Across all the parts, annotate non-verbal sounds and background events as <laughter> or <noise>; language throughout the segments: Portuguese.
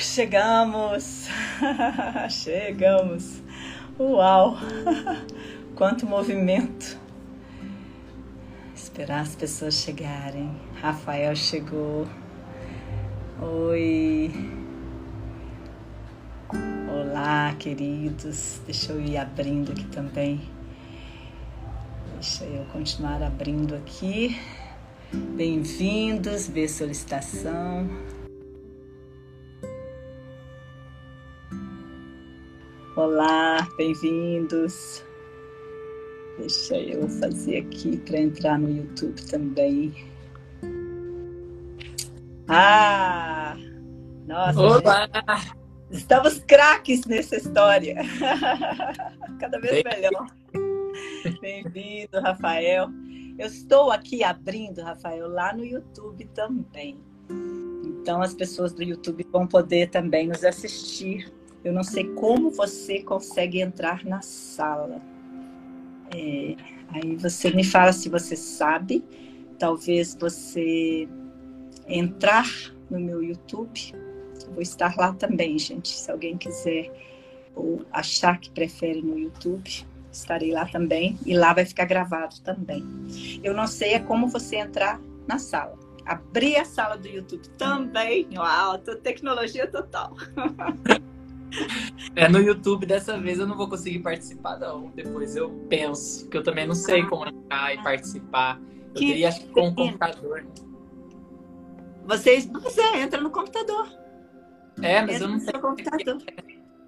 chegamos! <laughs> chegamos! Uau! Quanto movimento! Esperar as pessoas chegarem. Rafael chegou. Oi! Olá, queridos. Deixa eu ir abrindo aqui também. Deixa eu continuar abrindo aqui. Bem-vindos, ver solicitação. Olá, bem-vindos. Deixa eu fazer aqui para entrar no YouTube também. Ah! Nossa! Olá! Estamos craques nessa história. <laughs> Cada vez melhor. Bem-vindo, Rafael. Eu estou aqui abrindo, Rafael, lá no YouTube também. Então as pessoas do YouTube vão poder também nos assistir eu não sei como você consegue entrar na sala. É, aí você me fala se você sabe. Talvez você entrar no meu YouTube. Eu vou estar lá também, gente. Se alguém quiser ou achar que prefere no YouTube, estarei lá também. E lá vai ficar gravado também. Eu não sei é como você entrar na sala. Abrir a sala do YouTube também. Uau, tecnologia total. <laughs> É, no YouTube dessa vez eu não vou conseguir participar, não. Depois eu penso, porque eu também não sei como entrar e participar. Eu que teria, acho que, com o computador. Vocês, você entra no computador. É, mas entra eu não sei. computador.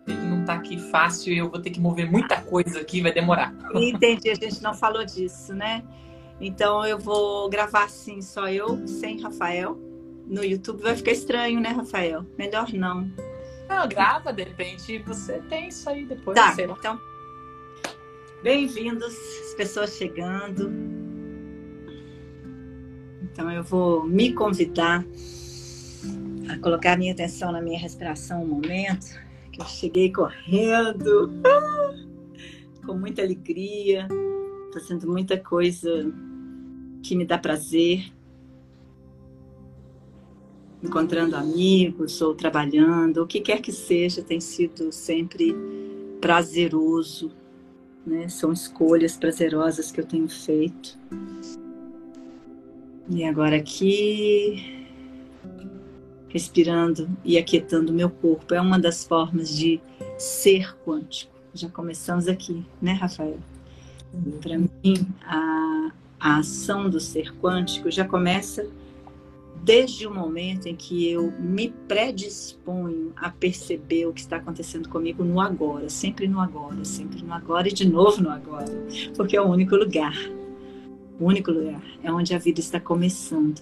Ele não tá aqui fácil e eu vou ter que mover muita coisa aqui, vai demorar. Entendi, a gente não falou disso, né? Então eu vou gravar assim, só eu, sem Rafael. No YouTube vai ficar estranho, né, Rafael? Melhor não. Não, grava, de repente você tem isso aí depois. Tá, então. Bem-vindos, as pessoas chegando. Então eu vou me convidar a colocar minha atenção na minha respiração um momento, que eu cheguei correndo, com muita alegria, fazendo muita coisa que me dá prazer encontrando amigos ou trabalhando, o que quer que seja, tem sido sempre prazeroso. Né? São escolhas prazerosas que eu tenho feito. E agora aqui, respirando e aquietando meu corpo, é uma das formas de ser quântico. Já começamos aqui, né, Rafael? Para mim, a, a ação do ser quântico já começa desde o momento em que eu me predisponho a perceber o que está acontecendo comigo no agora, sempre no agora, sempre no agora e de novo no agora, porque é o único lugar, o único lugar é onde a vida está começando.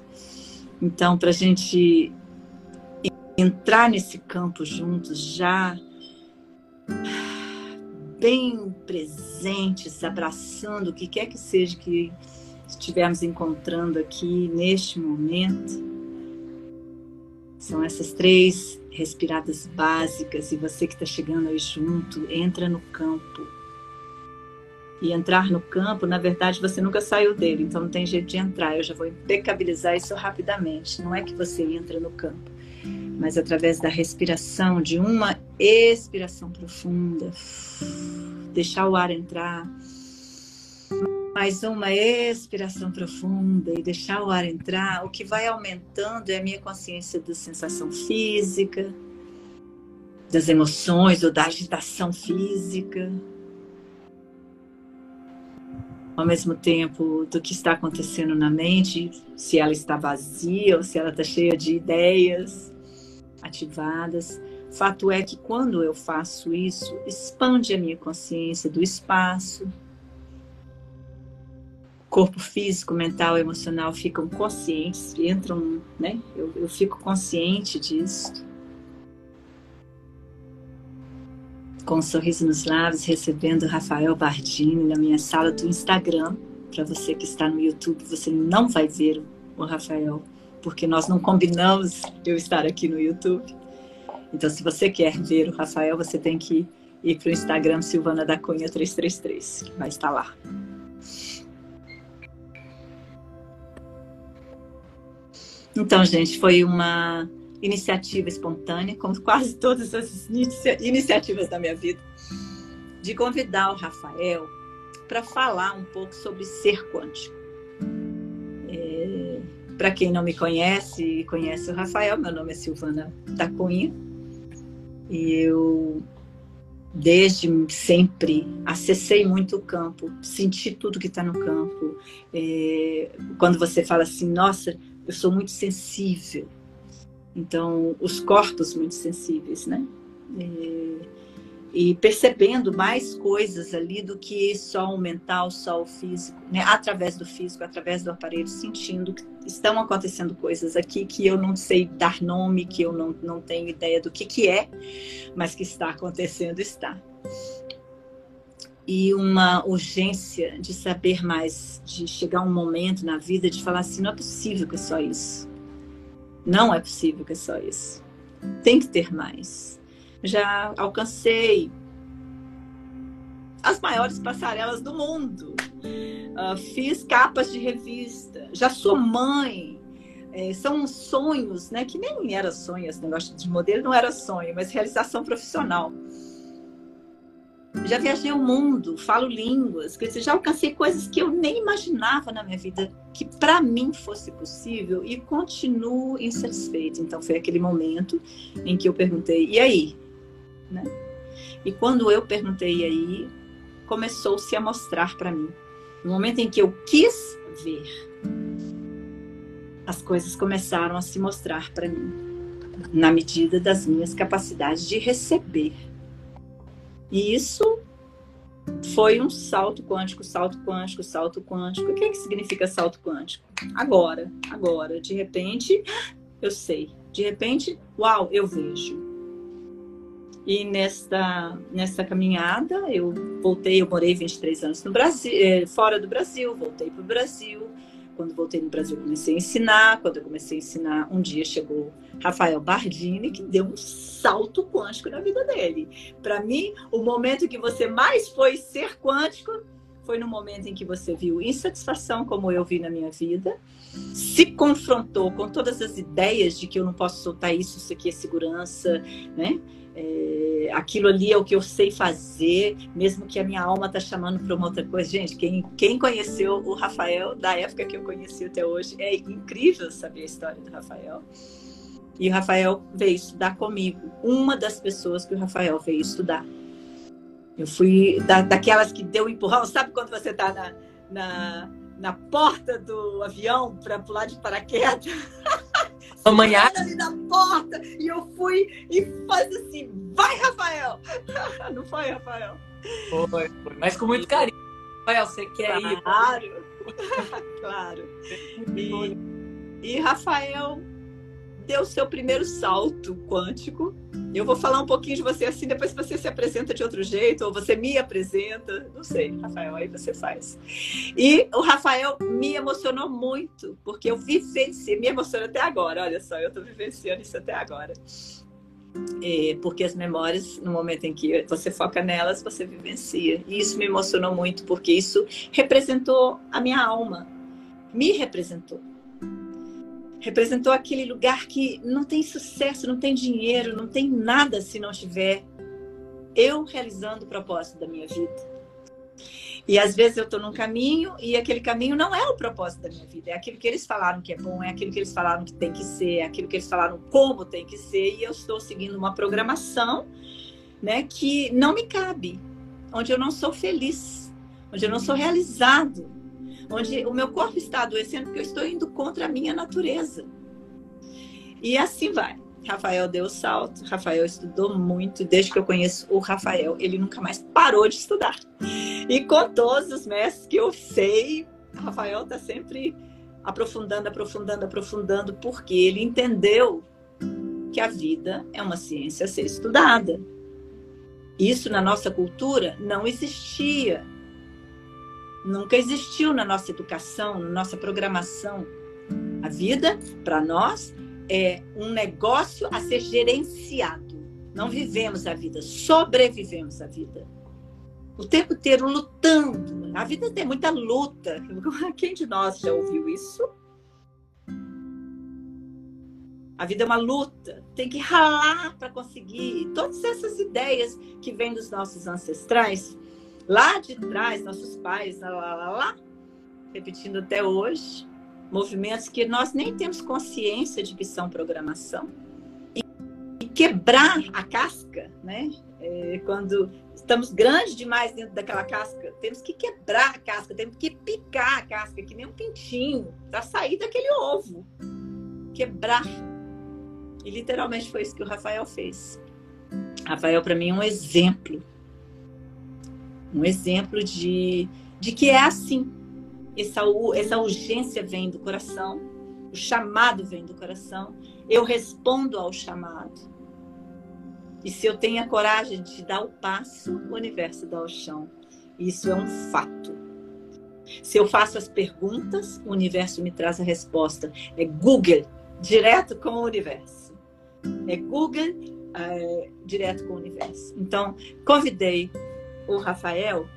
Então, para a gente entrar nesse campo juntos, já bem presentes, abraçando o que quer que seja que estivermos encontrando aqui neste momento, são essas três respiradas básicas e você que está chegando aí junto, entra no campo. E entrar no campo, na verdade, você nunca saiu dele, então não tem jeito de entrar. Eu já vou impecabilizar isso rapidamente. Não é que você entra no campo, mas através da respiração, de uma expiração profunda, deixar o ar entrar mais uma expiração profunda e deixar o ar entrar, o que vai aumentando é a minha consciência da sensação física, das emoções ou da agitação física. Ao mesmo tempo do que está acontecendo na mente, se ela está vazia ou se ela está cheia de ideias ativadas. Fato é que quando eu faço isso, expande a minha consciência do espaço, corpo físico, mental, emocional ficam conscientes, entram, né? Eu, eu fico consciente disso. Com um sorriso nos lábios, recebendo Rafael Bardini na minha sala do Instagram. Para você que está no YouTube, você não vai ver o Rafael, porque nós não combinamos eu estar aqui no YouTube. Então, se você quer ver o Rafael, você tem que ir para o Instagram Silvana da Cunha 333, que vai estar lá. Então, gente, foi uma iniciativa espontânea, como <laughs> quase todas as iniciativas da minha vida, de convidar o Rafael para falar um pouco sobre ser quântico. É, para quem não me conhece e conhece o Rafael, meu nome é Silvana da Cunha. E eu desde sempre acessei muito o campo, senti tudo que está no campo. É, quando você fala assim, nossa, eu sou muito sensível. Então, os corpos muito sensíveis, né? É, e percebendo mais coisas ali do que só o mental, só o físico, né? Através do físico, através do aparelho, sentindo que estão acontecendo coisas aqui que eu não sei dar nome, que eu não, não tenho ideia do que, que é, mas que está acontecendo, está. E uma urgência de saber mais, de chegar um momento na vida de falar assim: não é possível que é só isso. Não é possível que é só isso. Tem que ter mais já alcancei as maiores passarelas do mundo. Uh, fiz capas de revista, já sou mãe. É, são sonhos, né? Que nem era sonho, esse negócio de modelo não era sonho, mas realização profissional. Já viajei o mundo, falo línguas, quer dizer, já alcancei coisas que eu nem imaginava na minha vida que para mim fosse possível e continuo insatisfeita. Então foi aquele momento em que eu perguntei: e aí? Né? E quando eu perguntei aí, começou-se a mostrar para mim. No momento em que eu quis ver, as coisas começaram a se mostrar para mim, na medida das minhas capacidades de receber. E isso foi um salto quântico, salto quântico, salto quântico. O que, é que significa salto quântico? Agora, agora, de repente, eu sei. De repente, uau, eu vejo. E nesta, nessa caminhada, eu voltei, eu morei 23 anos no Brasil, eh, fora do Brasil, voltei para o Brasil. Quando voltei no Brasil, comecei a ensinar. Quando eu comecei a ensinar, um dia chegou Rafael Bardini, que deu um salto quântico na vida dele. Para mim, o momento que você mais foi ser quântico foi no momento em que você viu insatisfação, como eu vi na minha vida, se confrontou com todas as ideias de que eu não posso soltar isso, isso aqui é segurança, né? É, aquilo ali é o que eu sei fazer, mesmo que a minha alma tá chamando para uma outra coisa. Gente, quem, quem conheceu o Rafael da época que eu conheci até hoje, é incrível saber a história do Rafael. E o Rafael veio estudar comigo, uma das pessoas que o Rafael veio estudar. Eu fui da, daquelas que deu empurrão, sabe quando você está na, na, na porta do avião para pular de paraquedas? <laughs> Amanhã. ali na porta e eu fui e faz assim, vai, Rafael! <laughs> Não foi, Rafael? Foi, foi. Mas com muito carinho. Rafael, você quer ir? Claro, <laughs> claro. E, e Rafael deu seu primeiro salto quântico. Eu vou falar um pouquinho de você assim, depois você se apresenta de outro jeito, ou você me apresenta, não sei, Rafael, aí você faz. E o Rafael me emocionou muito, porque eu vivenciei, me emociona até agora, olha só, eu estou vivenciando isso até agora. Porque as memórias, no momento em que você foca nelas, você vivencia. E isso me emocionou muito, porque isso representou a minha alma, me representou representou aquele lugar que não tem sucesso, não tem dinheiro, não tem nada se não tiver eu realizando o propósito da minha vida. E às vezes eu estou num caminho e aquele caminho não é o propósito da minha vida. É aquilo que eles falaram que é bom, é aquilo que eles falaram que tem que ser, é aquilo que eles falaram como tem que ser. E eu estou seguindo uma programação né, que não me cabe, onde eu não sou feliz, onde eu não sou realizado, onde o meu corpo está adoecendo porque eu estou indo contra a minha natureza. E assim vai. Rafael deu o salto, Rafael estudou muito, desde que eu conheço o Rafael, ele nunca mais parou de estudar. E com todos os mestres que eu sei, Rafael está sempre aprofundando, aprofundando, aprofundando, porque ele entendeu que a vida é uma ciência a ser estudada. Isso na nossa cultura não existia nunca existiu na nossa educação, na nossa programação. A vida, para nós, é um negócio a ser gerenciado. Não vivemos a vida, sobrevivemos a vida. O tempo inteiro lutando. A vida tem muita luta. <laughs> Quem de nós já ouviu isso? A vida é uma luta, tem que ralar para conseguir. Todas essas ideias que vêm dos nossos ancestrais, lá de trás, nossos pais, lá, lá, lá, lá repetindo até hoje, movimentos que nós nem temos consciência de que são programação. E, quebrar a casca, né? É, quando estamos grandes demais dentro daquela casca, temos que quebrar a casca, temos que picar a casca, que nem um pintinho, para sair daquele ovo. Quebrar. E literalmente foi isso que o Rafael fez. Rafael, para mim, é um exemplo. Um exemplo de, de que é assim. Essa, essa urgência vem do coração, o chamado vem do coração. Eu respondo ao chamado e se eu tenho a coragem de dar o passo, o universo dá o chão. Isso é um fato. Se eu faço as perguntas, o universo me traz a resposta. É Google, direto com o universo. É Google, é, direto com o universo. Então, convidei o Rafael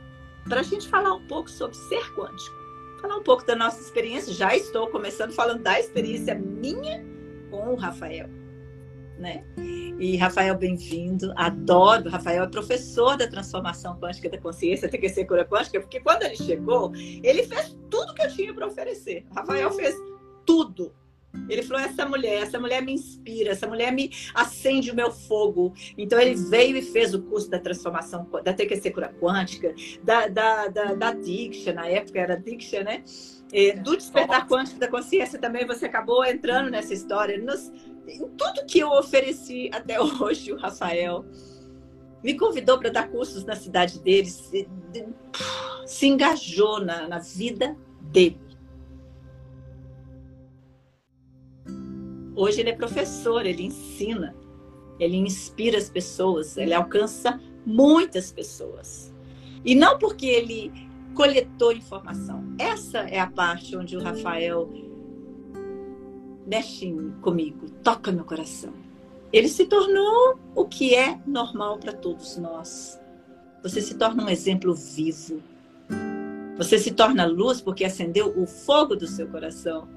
para a gente falar um pouco sobre ser quântico. Falar um pouco da nossa experiência. Já estou começando falando da experiência minha com o Rafael né? E Rafael, bem-vindo. Adoro. Rafael é professor da transformação quântica da consciência, TQC Cura Quântica, porque quando ele chegou, ele fez tudo que eu tinha para oferecer. Rafael fez tudo. Ele falou: essa mulher, essa mulher me inspira, essa mulher me acende o meu fogo. Então ele veio e fez o curso da transformação da TQC Cura Quântica, da, da, da, da Diksha, na época era Diksha, né? E do despertar quântico da consciência também você acabou entrando nessa história. Nos, em tudo que eu ofereci até <laughs> hoje, o Rafael me convidou para dar cursos na cidade dele, se, se engajou na, na vida dele. Hoje ele é professor, ele ensina, ele inspira as pessoas, ele alcança muitas pessoas. E não porque ele coletou informação. Essa é a parte onde o Rafael mexe comigo, toca meu coração. Ele se tornou o que é normal para todos nós. Você se torna um exemplo vivo. Você se torna luz porque acendeu o fogo do seu coração.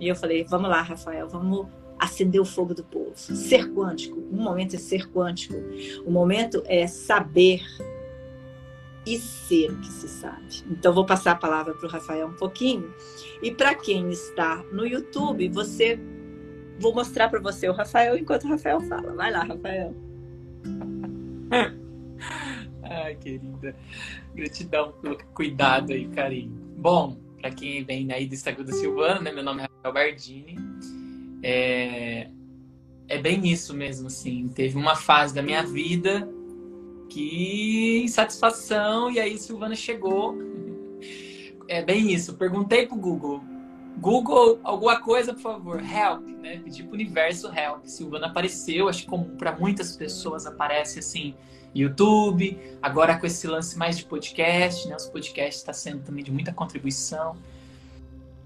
E eu falei: vamos lá, Rafael, vamos acender o fogo do povo. Ser quântico. Um momento é ser quântico. O momento é saber e ser o que se sabe. Então, vou passar a palavra para o Rafael um pouquinho. E para quem está no YouTube, você vou mostrar para você o Rafael enquanto o Rafael fala. Vai lá, Rafael. <laughs> Ai, querida. Gratidão pelo cuidado e carinho. Bom, para quem vem aí do Instagram da Silvana, né? Meu nome é Rafael Bardini. É... é bem isso mesmo, assim. Teve uma fase da minha vida que insatisfação, e aí Silvana chegou. É bem isso. Perguntei pro Google. Google, alguma coisa, por favor, help, né? Pedi pro universo help. Silvana apareceu, acho que como para muitas pessoas aparece assim, YouTube, agora com esse lance mais de podcast, né? Os podcasts está sendo também de muita contribuição.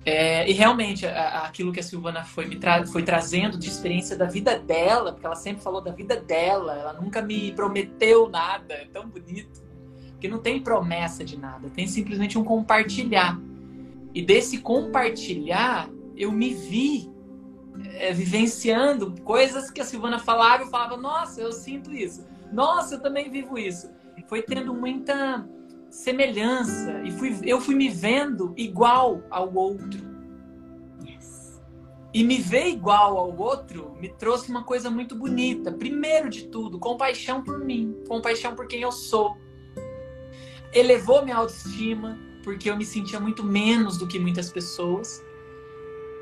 É, e realmente, aquilo que a Silvana foi me tra foi trazendo de experiência da vida dela, porque ela sempre falou da vida dela, ela nunca me prometeu nada, é tão bonito. Porque não tem promessa de nada, tem simplesmente um compartilhar. E desse compartilhar, eu me vi é, vivenciando coisas que a Silvana falava, eu falava, nossa, eu sinto isso. Nossa, eu também vivo isso. Foi tendo muita semelhança e fui, eu fui me vendo igual ao outro. Yes. E me ver igual ao outro me trouxe uma coisa muito bonita. Primeiro de tudo, compaixão por mim, compaixão por quem eu sou. Elevou minha autoestima, porque eu me sentia muito menos do que muitas pessoas.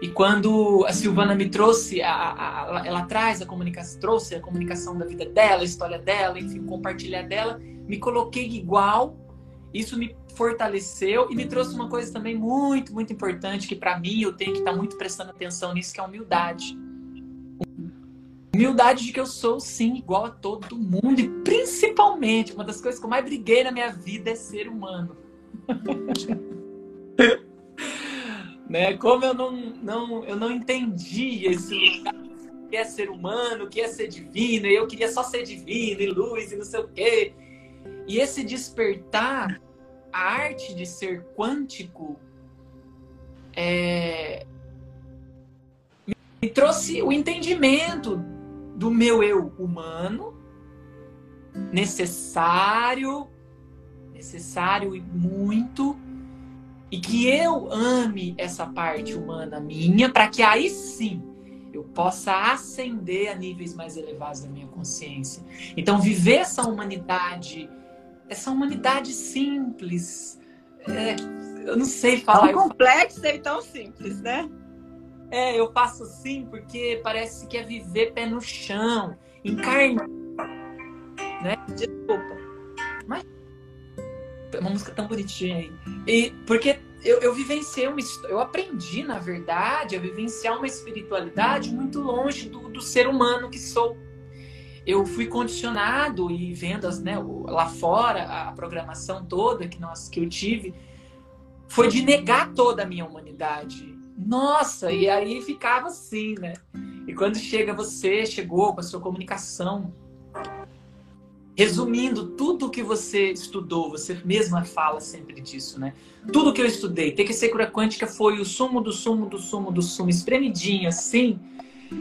E quando a Silvana me trouxe, a, a, a, ela traz a comunicação, trouxe a comunicação da vida dela, a história dela, enfim, compartilhar dela, me coloquei igual isso me fortaleceu e me trouxe uma coisa também muito, muito importante que para mim eu tenho que estar tá muito prestando atenção nisso, que é a humildade. Humildade de que eu sou sim igual a todo mundo e principalmente uma das coisas que eu mais briguei na minha vida é ser humano. <laughs> né? Como eu não, não, eu não entendi esse lugar que é ser humano, que é ser divino, e eu queria só ser divino e luz e não sei o quê. E esse despertar, a arte de ser quântico, é... me trouxe o entendimento do meu eu humano, necessário, necessário e muito, e que eu ame essa parte humana minha, para que aí sim eu possa ascender a níveis mais elevados da minha consciência. Então, viver essa humanidade, essa humanidade simples, é, eu não sei falar. Tão complexa e tão simples, né? É, eu faço assim porque parece que é viver pé no chão, encarnar. Né? Desculpa. Mas é uma música tão bonitinha aí. E porque eu, eu vivenciei uma eu aprendi, na verdade, a vivenciar uma espiritualidade muito longe do, do ser humano que sou. Eu fui condicionado e vendo as, né, lá fora a programação toda que nós que eu tive foi de negar toda a minha humanidade. Nossa, e aí ficava assim, né? E quando chega você, chegou com a sua comunicação, resumindo tudo que você estudou, você mesma fala sempre disso, né? Tudo que eu estudei, ter que ser cura quântica foi o sumo do sumo do sumo do sumo, espremidinho assim,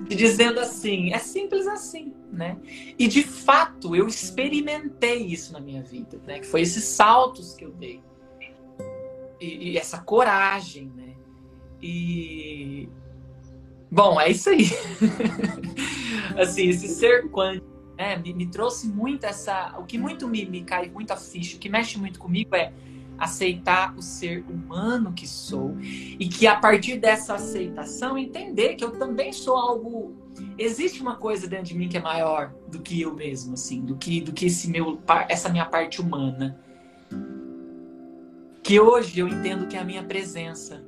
e dizendo assim, é simples assim, né? E de fato eu experimentei isso na minha vida, né? Que foi esses saltos que eu dei e, e essa coragem, né? E bom, é isso aí. <laughs> assim, esse ser quântico né, me, me, trouxe muito essa. O que muito me, me cai muito a ficha, o que mexe muito comigo é aceitar o ser humano que sou e que a partir dessa aceitação entender que eu também sou algo existe uma coisa dentro de mim que é maior do que eu mesmo assim do que do que esse meu essa minha parte humana que hoje eu entendo que é a minha presença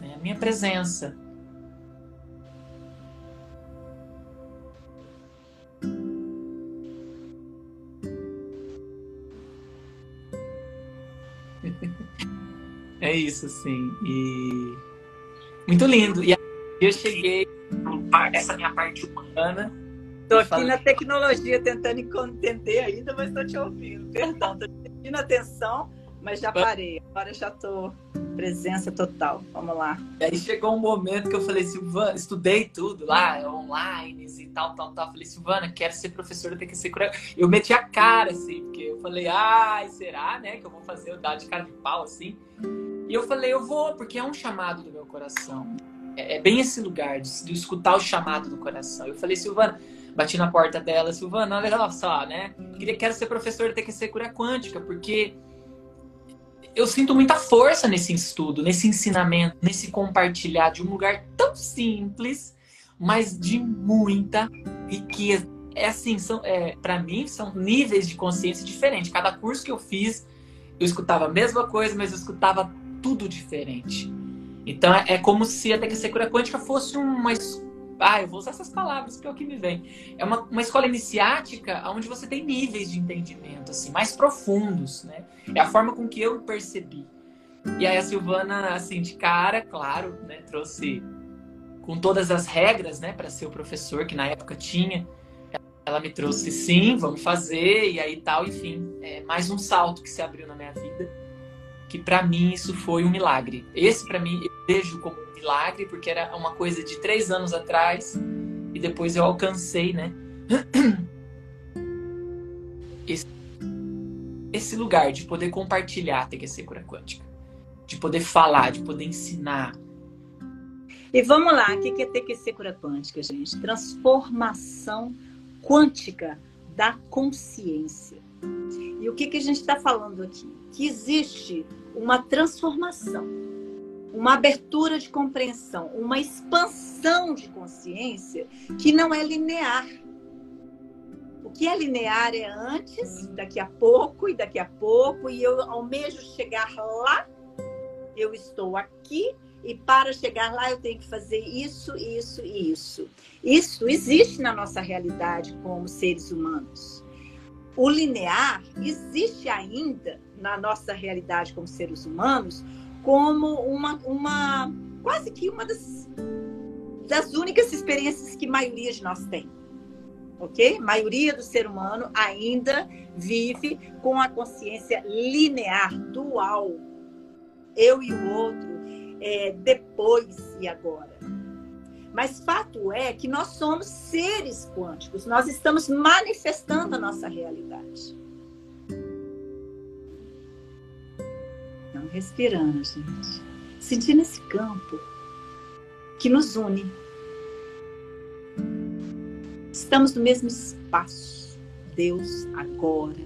né? a minha presença É isso, assim. E muito lindo. E aí eu cheguei essa minha parte humana. Estou aqui na tecnologia tentando entender ainda, mas estou te ouvindo. Perdão, estou pedindo atenção, mas já parei. Agora já estou presença total. Vamos lá. E aí chegou um momento que eu falei, Silvana, estudei tudo lá, online e tal, tal, tal. Falei, Silvana, quero ser professora, tem que ser cura. Eu meti a cara, assim, porque eu falei, ai, será, né, que eu vou fazer eu dar de cara de pau, assim. E eu falei, eu vou, porque é um chamado do meu coração. É, é bem esse lugar de, de, escutar o chamado do coração. Eu falei, Silvana, bati na porta dela, Silvana, olha só, né? Queria, quero ser professora, tem que ser cura quântica, porque eu sinto muita força nesse estudo, nesse ensinamento, nesse compartilhar de um lugar tão simples, mas de muita riqueza. É assim, é, para mim, são níveis de consciência diferentes. Cada curso que eu fiz, eu escutava a mesma coisa, mas eu escutava tudo diferente. Então é, é como se a TQC Cura Quântica fosse uma ah, eu vou usar essas palavras porque é o que me vem. É uma, uma escola iniciática onde você tem níveis de entendimento assim mais profundos, né? É a forma com que eu percebi. E aí a Silvana, assim, de cara, claro, né, trouxe com todas as regras, né, para ser o professor que na época tinha. Ela me trouxe, sim, vamos fazer e aí tal, enfim, é mais um salto que se abriu na minha vida. Que para mim isso foi um milagre. Esse para mim eu vejo como milagre, porque era uma coisa de três anos atrás, e depois eu alcancei, né? <clears throat> Esse, esse lugar de poder compartilhar a TQC Cura Quântica, de poder falar, de poder ensinar. E vamos lá, o que é TQC Cura Quântica, gente? Transformação quântica da consciência. E o que, que a gente está falando aqui? Que existe uma transformação uma abertura de compreensão, uma expansão de consciência que não é linear. O que é linear é antes, daqui a pouco e daqui a pouco, e eu almejo chegar lá, eu estou aqui, e para chegar lá eu tenho que fazer isso, isso e isso. Isso existe na nossa realidade como seres humanos. O linear existe ainda na nossa realidade como seres humanos, como uma, uma quase que uma das, das únicas experiências que a maioria de nós tem. Ok? A maioria do ser humano ainda vive com a consciência linear, dual. Eu e o outro, é, depois e agora. Mas fato é que nós somos seres quânticos, nós estamos manifestando a nossa realidade. Então, respirando, gente. Sentindo esse campo que nos une. Estamos no mesmo espaço. Deus agora.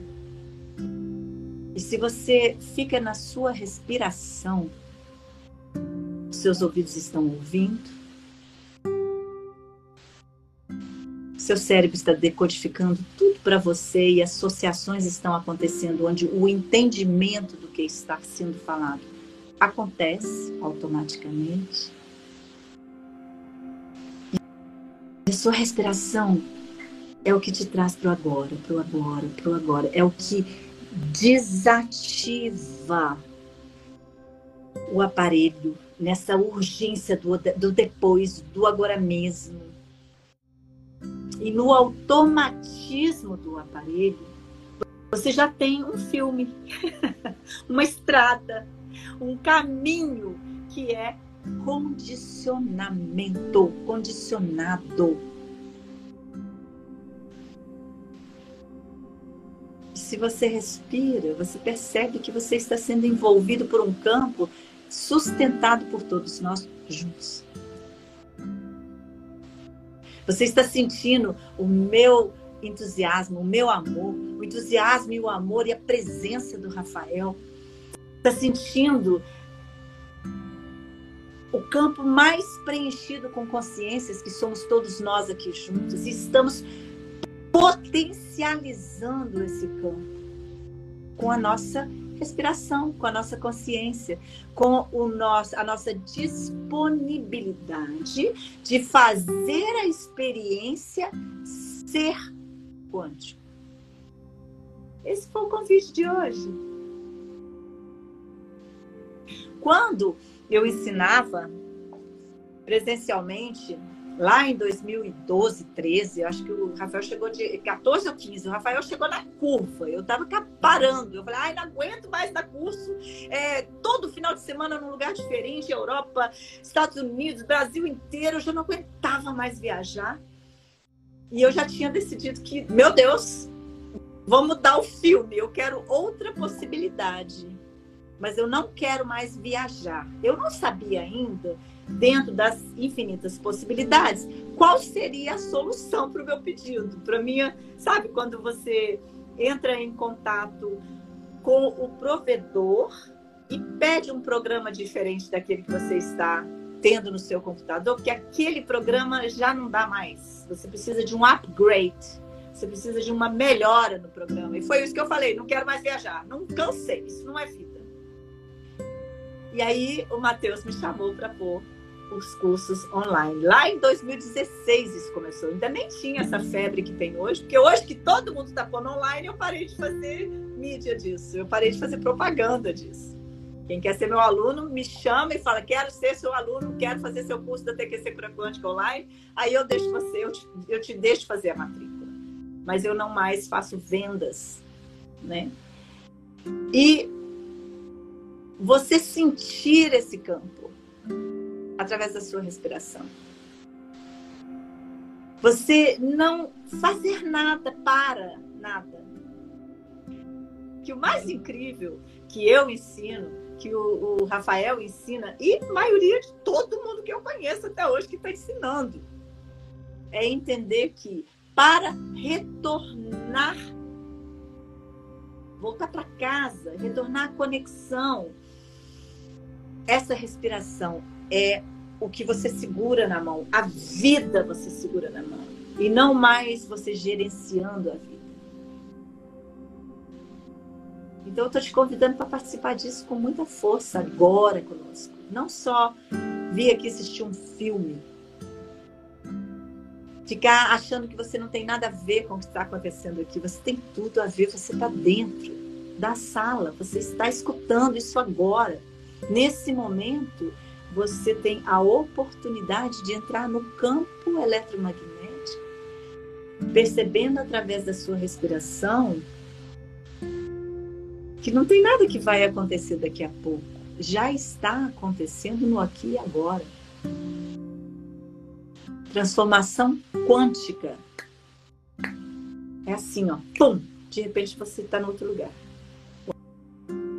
E se você fica na sua respiração, seus ouvidos estão ouvindo, seu cérebro está decodificando tudo para você e associações estão acontecendo onde o entendimento do que está sendo falado acontece automaticamente. A sua respiração é o que te traz para o agora, para o agora, para o agora. É o que desativa o aparelho nessa urgência do, do depois, do agora mesmo. E no automatismo do aparelho, você já tem um filme, <laughs> uma estrada, um caminho que é condicionamento, condicionado. Se você respira, você percebe que você está sendo envolvido por um campo sustentado por todos nós juntos. Você está sentindo o meu entusiasmo, o meu amor, o entusiasmo e o amor e a presença do Rafael. Está sentindo o campo mais preenchido com consciências que somos todos nós aqui juntos e estamos potencializando esse campo com a nossa respiração, com a nossa consciência, com o nosso, a nossa disponibilidade de fazer a experiência ser quântico. Esse foi o convite de hoje. Quando eu ensinava presencialmente lá em 2012, 13, acho que o Rafael chegou de 14 ou 15, o Rafael chegou na curva, eu tava parando, eu falei, ai, não aguento mais dar curso, é, todo final de semana num lugar diferente, Europa, Estados Unidos, Brasil inteiro, eu já não aguentava mais viajar, e eu já tinha decidido que, meu Deus, vamos mudar o filme, eu quero outra possibilidade mas eu não quero mais viajar. Eu não sabia ainda, dentro das infinitas possibilidades, qual seria a solução para o meu pedido, para minha, sabe, quando você entra em contato com o provedor e pede um programa diferente daquele que você está tendo no seu computador, porque aquele programa já não dá mais. Você precisa de um upgrade. Você precisa de uma melhora no programa. E foi isso que eu falei, não quero mais viajar. Não cansei, isso não é vida. E aí o Matheus me chamou para pôr os cursos online. Lá em 2016 isso começou. Ainda nem tinha essa febre que tem hoje, porque hoje que todo mundo está pondo online, eu parei de fazer mídia disso, eu parei de fazer propaganda disso. Quem quer ser meu aluno, me chama e fala: quero ser seu aluno, quero fazer seu curso da TQC Cura Quântica Online. Aí eu deixo você, eu te, eu te deixo fazer a matrícula. Mas eu não mais faço vendas, né? E você sentir esse campo através da sua respiração. Você não fazer nada para nada. Que o mais incrível que eu ensino, que o, o Rafael ensina, e maioria de todo mundo que eu conheço até hoje que está ensinando, é entender que para retornar, voltar para casa, retornar à conexão, essa respiração é o que você segura na mão, a vida você segura na mão, e não mais você gerenciando a vida. Então eu estou te convidando para participar disso com muita força agora conosco. Não só vir aqui assistir um filme, ficar achando que você não tem nada a ver com o que está acontecendo aqui. Você tem tudo a ver, você está dentro da sala, você está escutando isso agora. Nesse momento, você tem a oportunidade de entrar no campo eletromagnético, percebendo através da sua respiração que não tem nada que vai acontecer daqui a pouco. Já está acontecendo no aqui e agora. Transformação quântica. É assim, ó, pum, de repente você está no outro lugar.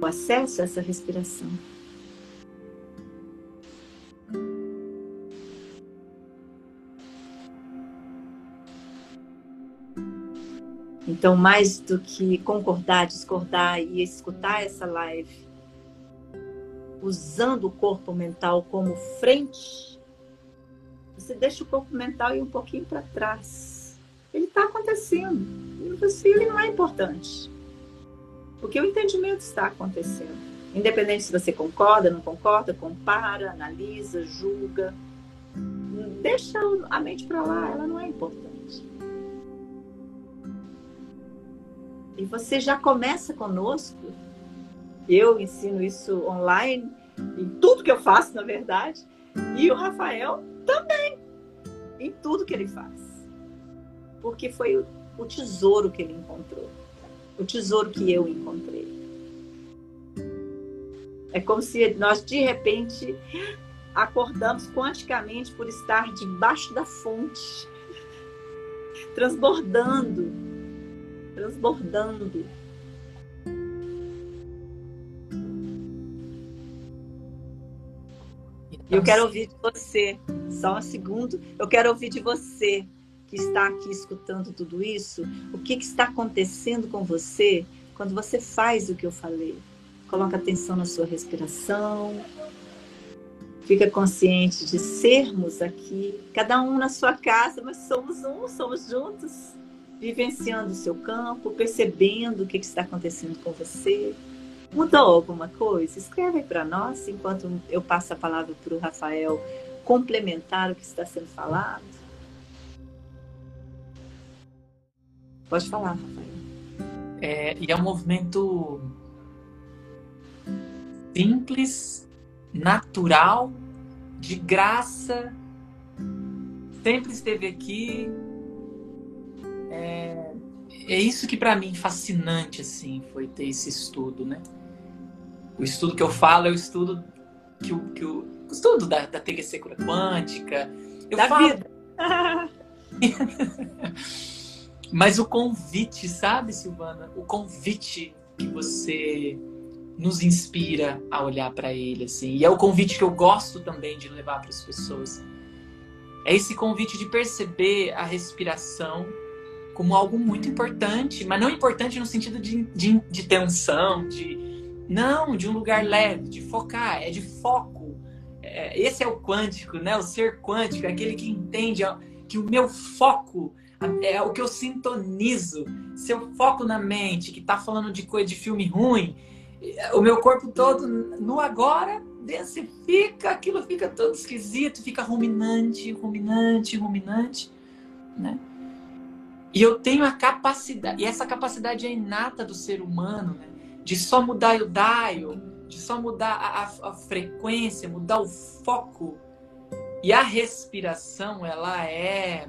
O acesso a essa respiração. Então, mais do que concordar, discordar e escutar essa live, usando o corpo mental como frente, você deixa o corpo mental ir um pouquinho para trás. Ele está acontecendo. Ele não é importante. Porque o entendimento está acontecendo. Independente se você concorda, não concorda, compara, analisa, julga. Deixa a mente para lá, ela não é importante. E você já começa conosco. Eu ensino isso online, em tudo que eu faço, na verdade. E o Rafael também, em tudo que ele faz. Porque foi o, o tesouro que ele encontrou. O tesouro que eu encontrei. É como se nós, de repente, acordamos quanticamente por estar debaixo da fonte, <laughs> transbordando transbordando. Eu quero ouvir de você, só um segundo, eu quero ouvir de você que está aqui escutando tudo isso, o que, que está acontecendo com você quando você faz o que eu falei. Coloca atenção na sua respiração, fica consciente de sermos aqui, cada um na sua casa, mas somos um, somos juntos vivenciando o seu campo, percebendo o que está acontecendo com você. Mudou alguma coisa? Escreve para nós enquanto eu passo a palavra para o Rafael complementar o que está sendo falado. Pode falar, Rafael. É, e é um movimento simples, natural, de graça, sempre esteve aqui, é, é isso que para mim fascinante assim foi ter esse estudo, né? O estudo que eu falo é o estudo que o, que o, o estudo da, da telececura quântica. Eu da falo... vida. <laughs> Mas o convite, sabe, Silvana? O convite que você nos inspira a olhar para ele, assim. E é o convite que eu gosto também de levar para as pessoas. É esse convite de perceber a respiração como algo muito importante, mas não importante no sentido de, de, de tensão, de não, de um lugar leve, de focar, é de foco. É, esse é o quântico, né? O ser quântico, é aquele que entende que o meu foco é o que eu sintonizo. Se eu foco na mente que está falando de coisa de filme ruim, o meu corpo todo no agora densifica, aquilo fica todo esquisito, fica ruminante, ruminante, ruminante, né? E eu tenho a capacidade, e essa capacidade é inata do ser humano, né? de só mudar o dial, de só mudar a, a, a, frequência, mudar o foco. E a respiração, ela é.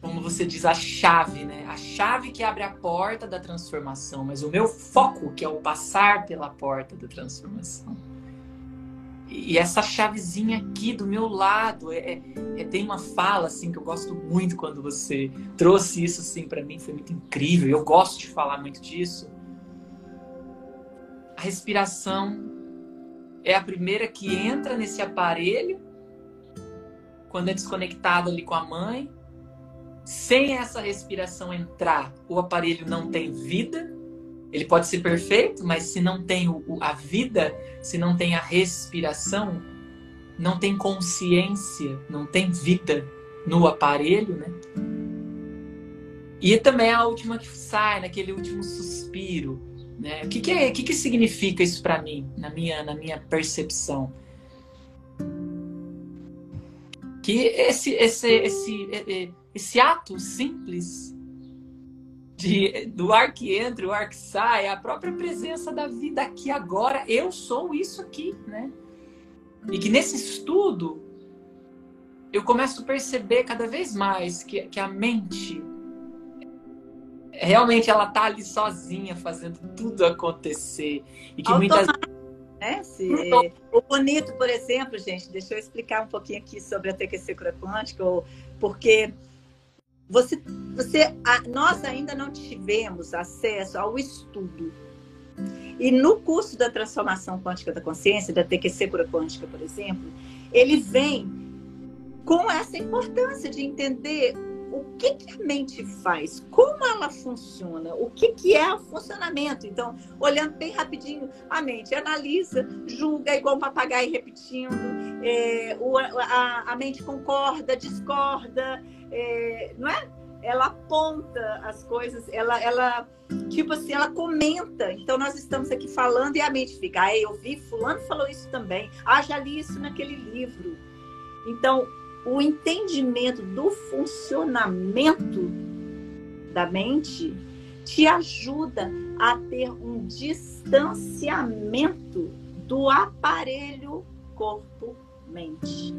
Como você diz, a chave, né? A chave que abre a porta da transformação, mas o meu foco, que é o passar pela porta da transformação. E essa chavezinha aqui do meu lado, é, é, é, tem uma fala assim que eu gosto muito quando você trouxe isso assim para mim, foi muito incrível. Eu gosto de falar muito disso. A respiração é a primeira que entra nesse aparelho quando é desconectado ali com a mãe. Sem essa respiração entrar, o aparelho não tem vida ele pode ser perfeito, mas se não tem o, a vida, se não tem a respiração, não tem consciência, não tem vida no aparelho, né? E também a última que sai, naquele último suspiro, né? O que que, é, o que, que significa isso para mim, na minha, na minha percepção? Que esse, esse, esse, esse ato simples de, do ar que entra, o ar que sai, a própria presença da vida aqui agora. Eu sou isso aqui, né? E que nesse estudo eu começo a perceber cada vez mais que, que a mente realmente ela tá ali sozinha fazendo tudo acontecer e que muitas Né? O bonito, por exemplo, gente, deixa eu explicar um pouquinho aqui sobre a TQC Cura Quântica, porque você, você, nós ainda não tivemos acesso ao estudo. E no curso da transformação quântica da consciência, da TQC Cura Quântica, por exemplo, ele vem com essa importância de entender o que, que, a mente faz, como ela funciona, o que, que é o funcionamento. Então, olhando bem rapidinho, a mente analisa, julga igual um papagaio repetindo, é, a, a, mente concorda, discorda, é, não é? Ela aponta as coisas, ela, ela, tipo assim, ela comenta. Então, nós estamos aqui falando e a mente fica, ah, eu vi, fulano falou isso também, ah, já li isso naquele livro. Então, o entendimento do funcionamento da mente te ajuda a ter um distanciamento do aparelho corpo-mente.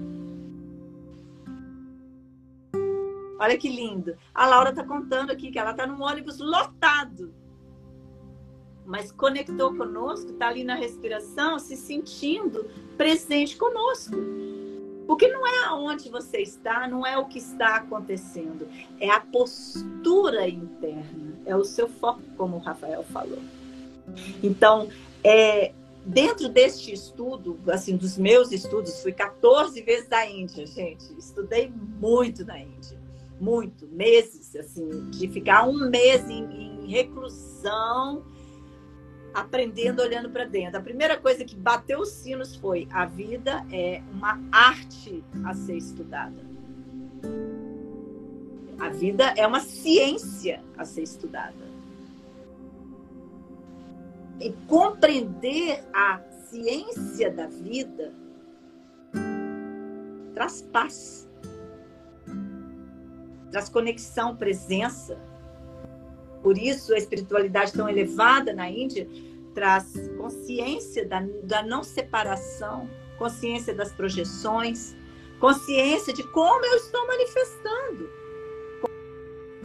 Olha que lindo. A Laura está contando aqui que ela está num ônibus lotado, mas conectou conosco, está ali na respiração, se sentindo presente conosco. Porque não é aonde você está, não é o que está acontecendo, é a postura interna, é o seu foco, como o Rafael falou. Então, é, dentro deste estudo, assim, dos meus estudos, fui 14 vezes à Índia, gente. Estudei muito na Índia, muito, meses, assim, de ficar um mês em, em reclusão aprendendo olhando para dentro. A primeira coisa que bateu os sinos foi: a vida é uma arte a ser estudada. A vida é uma ciência a ser estudada. E compreender a ciência da vida traz paz, traz conexão, presença por isso, a espiritualidade tão elevada na Índia traz consciência da, da não separação, consciência das projeções, consciência de como eu estou manifestando.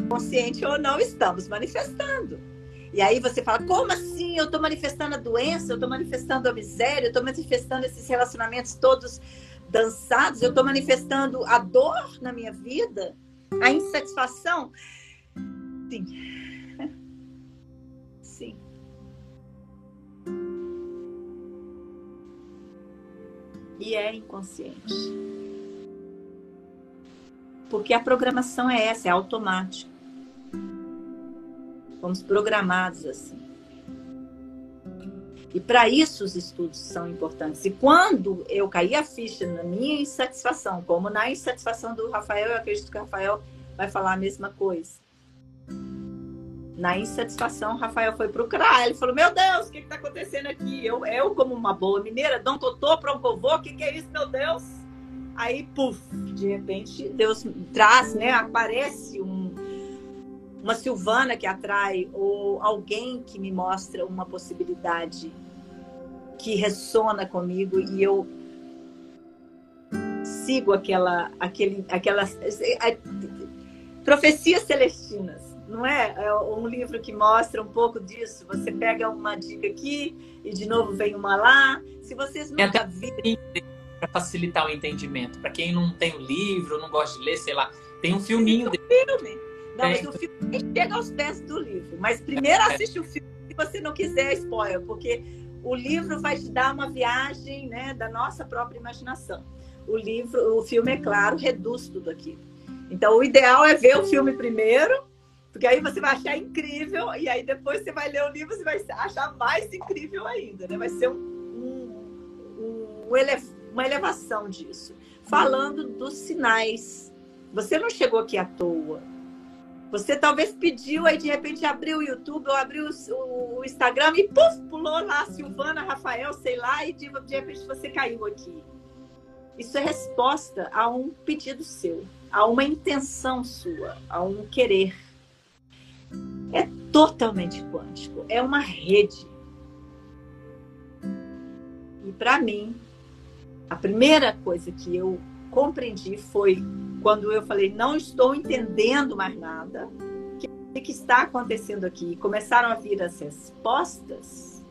Consciente ou não, estamos manifestando. E aí você fala, como assim? Eu estou manifestando a doença, eu estou manifestando a miséria, eu estou manifestando esses relacionamentos todos dançados, eu estou manifestando a dor na minha vida, a insatisfação. <laughs> Sim, e é inconsciente. Porque a programação é essa, é automática. Fomos programados assim. E para isso os estudos são importantes. E quando eu caí a ficha na minha insatisfação, como na insatisfação do Rafael, eu acredito que o Rafael vai falar a mesma coisa na insatisfação, Rafael foi procurar. Ele falou: Meu Deus, o que está acontecendo aqui? Eu, eu, como uma boa mineira, Dom Totô, Proncovô, o que, que é isso, meu Deus? Aí, puf, de repente, Deus traz, né? Aparece um, uma Silvana que atrai, ou alguém que me mostra uma possibilidade que ressona comigo e eu sigo aquela, aquele, aquelas profecias celestinas não é? É um livro que mostra um pouco disso. Você pega uma dica aqui e de novo vem uma lá. Se vocês nunca viram. Para facilitar o entendimento. Para quem não tem o livro, não gosta de ler, sei lá, tem um filminho dele. filme. Não, é. mas o filme chega aos pés do livro. Mas primeiro é. assiste o filme se você não quiser spoiler, porque o livro vai te dar uma viagem né, da nossa própria imaginação. O livro, o filme, é claro, reduz tudo aqui. Então, o ideal é ver o filme primeiro porque aí você vai achar incrível, e aí depois você vai ler o livro, você vai achar mais incrível ainda, né? Vai ser um, um, um ele, uma elevação disso. Falando dos sinais. Você não chegou aqui à toa. Você talvez pediu, aí de repente abriu o YouTube ou abriu o, Instagram e puf, pulou lá Silvana, Rafael, sei lá, e de, de repente você caiu aqui. Isso é resposta a um pedido seu, a uma intenção sua, a um querer é totalmente quântico, é uma rede. E para mim, a primeira coisa que eu compreendi foi quando eu falei: não estou entendendo mais nada. O que, que está acontecendo aqui? Começaram a vir as respostas.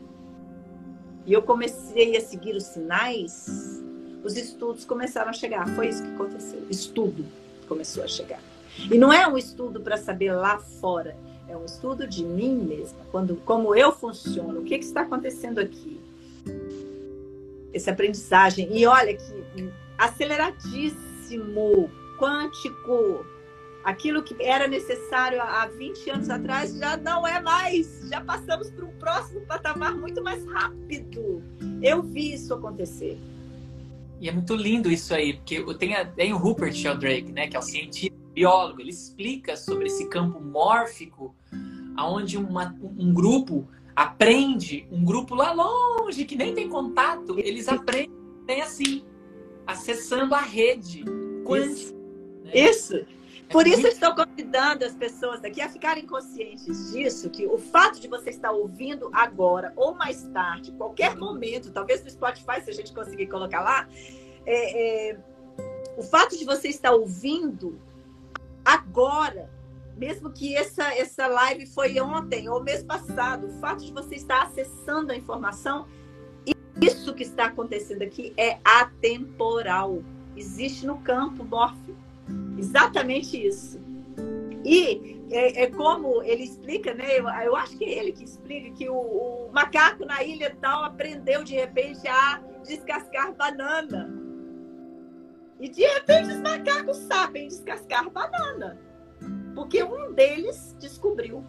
e eu comecei a seguir os sinais, os estudos começaram a chegar. Foi isso que aconteceu. Estudo começou a chegar. E não é um estudo para saber lá fora, é um estudo de mim mesma, quando, como eu funciono, o que, que está acontecendo aqui. Essa aprendizagem. E olha que aceleradíssimo, quântico. Aquilo que era necessário há 20 anos atrás já não é mais. Já passamos para um próximo patamar muito mais rápido. Eu vi isso acontecer. E é muito lindo isso aí, porque tem, tem o Rupert Sheldrake, né, que é o cientista, biólogo, ele explica sobre esse campo mórfico, aonde uma, um grupo aprende, um grupo lá longe, que nem tem contato, eles aprendem assim, acessando a rede quântica. Isso. Né? isso. Por isso estou convidando as pessoas aqui a ficarem conscientes disso, que o fato de você estar ouvindo agora ou mais tarde, qualquer momento, talvez no Spotify, se a gente conseguir colocar lá, é, é, o fato de você estar ouvindo agora, mesmo que essa, essa live foi ontem ou mês passado, o fato de você estar acessando a informação, isso que está acontecendo aqui é atemporal. Existe no campo mórfico. Exatamente isso. E é, é, como ele explica, né? Eu, eu, acho que é ele que explica que o, o, macaco na ilha tal aprendeu de repente a descascar banana. E de repente os macacos sabem descascar banana. Porque um deles descobriu.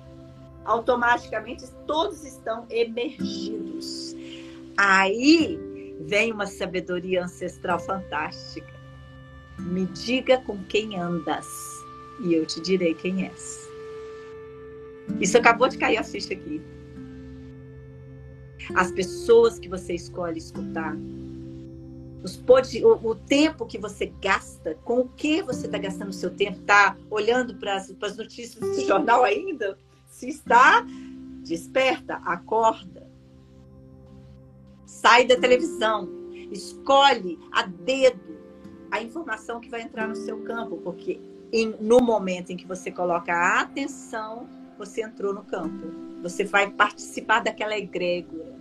Automaticamente todos estão emergidos. Aí vem uma sabedoria ancestral fantástica me diga com quem andas e eu te direi quem és. Isso acabou de cair a ficha aqui. As pessoas que você escolhe escutar, o, o, tempo que você gasta, com o que você está gastando o seu tempo? Está olhando para as notícias do jornal ainda? Se está, desperta, acorda. Sai da televisão, escolhe a dedo a informação que vai entrar no seu campo, porque em, no momento em que você coloca a atenção, você entrou no campo. Você vai participar daquela egrégora.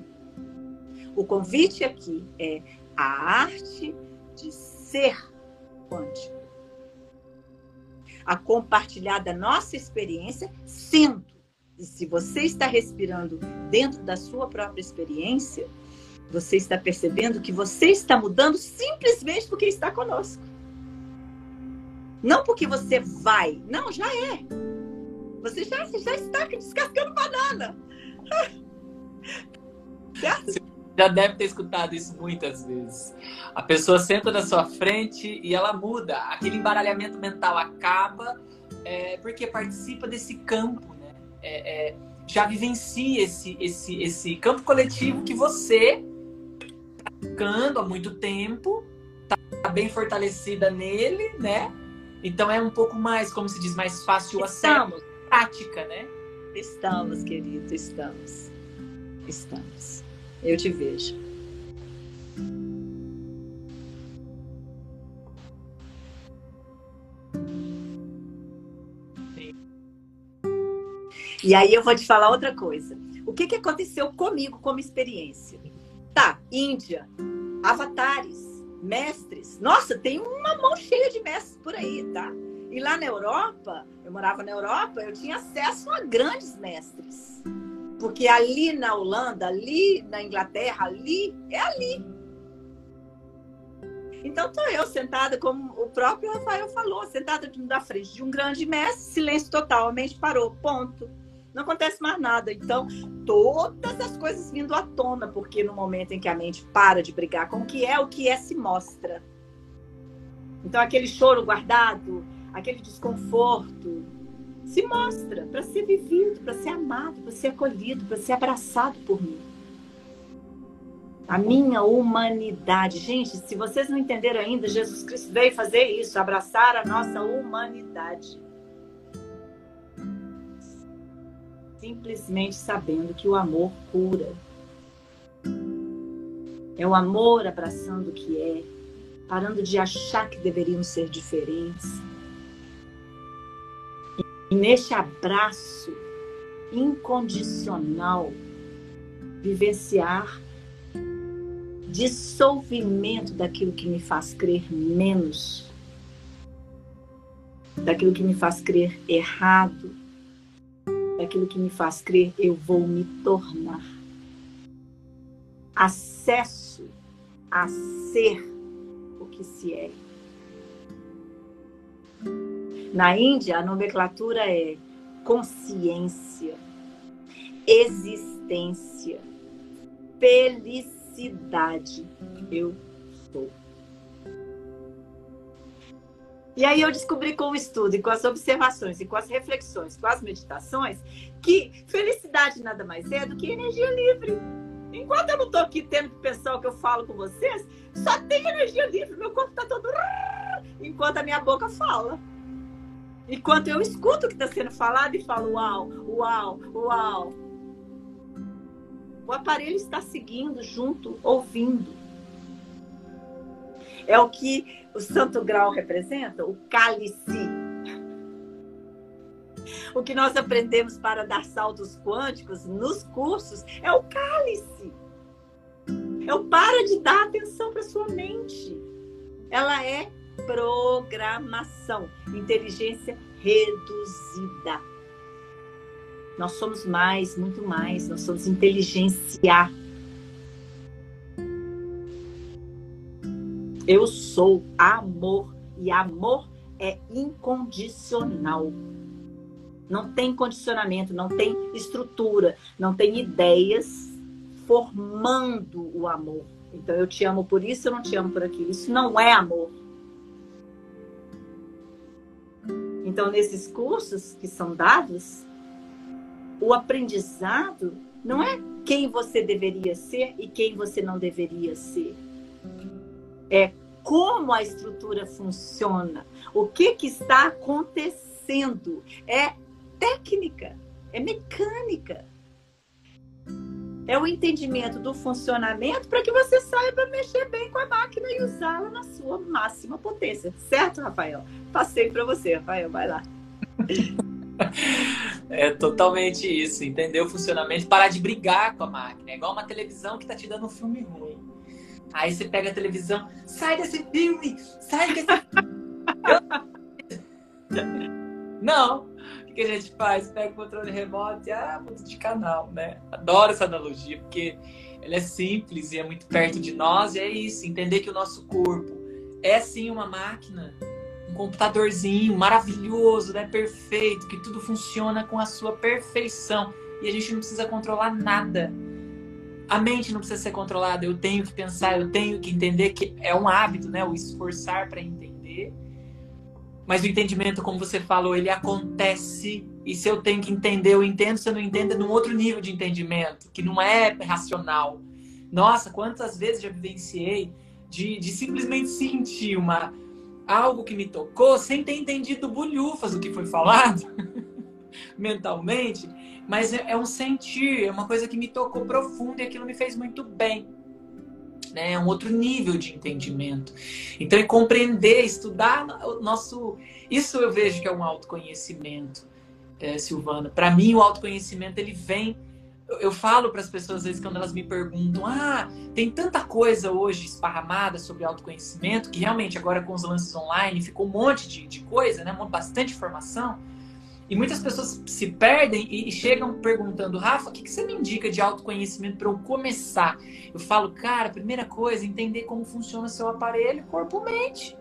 O convite aqui é a arte de ser quântico. A compartilhar da nossa experiência sendo. E se você está respirando dentro da sua própria experiência, você está percebendo que você está mudando simplesmente porque está conosco. Não porque você vai. Não, já é. Você já, já está descascando banana. <laughs> certo? Você já deve ter escutado isso muitas vezes. A pessoa senta na sua frente e ela muda. Aquele embaralhamento mental acaba é, porque participa desse campo, né? É, é, já vivencia esse, esse, esse campo coletivo que você praticando há muito tempo, tá bem fortalecida nele, né? Então é um pouco mais, como se diz, mais fácil estamos. acesso, prática, né? Estamos, querido, estamos. Estamos. Eu te vejo. E aí eu vou te falar outra coisa. O que, que aconteceu comigo como experiência? Tá, Índia, avatares, mestres. Nossa, tem uma mão cheia de mestres por aí, tá? E lá na Europa, eu morava na Europa, eu tinha acesso a grandes mestres. Porque ali na Holanda, ali na Inglaterra, ali, é ali. Então estou eu sentada, como o próprio Rafael falou, sentada na frente de um grande mestre, silêncio total, a mente parou, ponto não acontece mais nada. Então, todas as coisas vindo à tona, porque no momento em que a mente para de brigar com o que é, o que é se mostra. Então, aquele choro guardado, aquele desconforto, se mostra para ser vivido, para ser amado, para ser acolhido, para ser abraçado por mim. A minha humanidade. Gente, se vocês não entenderam ainda, Jesus Cristo veio fazer isso, abraçar a nossa humanidade. Simplesmente sabendo que o amor cura. É o amor abraçando o que é, parando de achar que deveríamos ser diferentes. E neste abraço incondicional, vivenciar dissolvimento daquilo que me faz crer menos, daquilo que me faz crer errado, daquilo que me faz crer eu vou me tornar. Acesso a ser o que se é. Na Índia, a nomenclatura é consciência, existência, felicidade. Eu sou. E aí eu descobri com o estudo e com as observações e com as reflexões, com as meditações, que felicidade nada mais é do que energia livre. Enquanto eu não estou aqui tendo que pensar que eu falo com vocês, só tem energia livre, meu corpo está todo. Enquanto a minha boca fala. Enquanto eu escuto o que está sendo falado e falo uau, uau, uau. O aparelho está seguindo junto, ouvindo. É o que o Santo Grau representa, o cálice. O que nós aprendemos para dar saltos quânticos nos cursos é o cálice. É o para de dar atenção para sua mente. Ela é programação, inteligência reduzida. Nós somos mais, muito mais, nós somos inteligência. Eu sou amor e amor é incondicional. Não tem condicionamento, não tem estrutura, não tem ideias formando o amor. Então eu te amo por isso, eu não te amo por aquilo. Isso não é amor. Então, nesses cursos que são dados, o aprendizado não é quem você deveria ser e quem você não deveria ser. É como a estrutura funciona, o que, que está acontecendo. É técnica, é mecânica. É o entendimento do funcionamento para que você saiba mexer bem com a máquina e usá-la na sua máxima potência. Certo, Rafael? Passei para você, Rafael, vai lá. <laughs> É totalmente isso, entender o funcionamento, parar de brigar com a máquina. É igual uma televisão que tá te dando um filme ruim. Aí você pega a televisão, sai desse filme, sai desse Não. O que a gente faz? Pega o controle remoto e ah, muda de canal, né? Adoro essa analogia, porque ela é simples e é muito perto de nós, e é isso, entender que o nosso corpo é sim uma máquina um computadorzinho maravilhoso, né? Perfeito, que tudo funciona com a sua perfeição e a gente não precisa controlar nada. A mente não precisa ser controlada. Eu tenho que pensar, eu tenho que entender que é um hábito, né? O esforçar para entender. Mas o entendimento, como você falou, ele acontece. E se eu tenho que entender, eu entendo. Se eu não entendo, é num outro nível de entendimento, que não é racional. Nossa, quantas vezes já vivenciei de, de simplesmente sentir uma, algo que me tocou sem ter entendido bulhufas do que foi falado <laughs> mentalmente, mas é, é, um sentir, é uma coisa que me tocou profundo e aquilo me fez muito bem. Né? É um outro nível de entendimento. Então, é compreender, estudar o nosso. Isso eu vejo que é um autoconhecimento, é, Silvana. Para mim, o autoconhecimento ele vem eu falo para as pessoas, às vezes, quando elas me perguntam: ah, tem tanta coisa hoje esparramada sobre autoconhecimento, que realmente agora com os lances online ficou um monte de, de coisa, né? bastante informação. E muitas pessoas se perdem e, chegam perguntando: Rafa, o que, você me indica de autoconhecimento para eu começar? Eu falo, cara, primeira coisa, entender como funciona seu aparelho corpo-mente.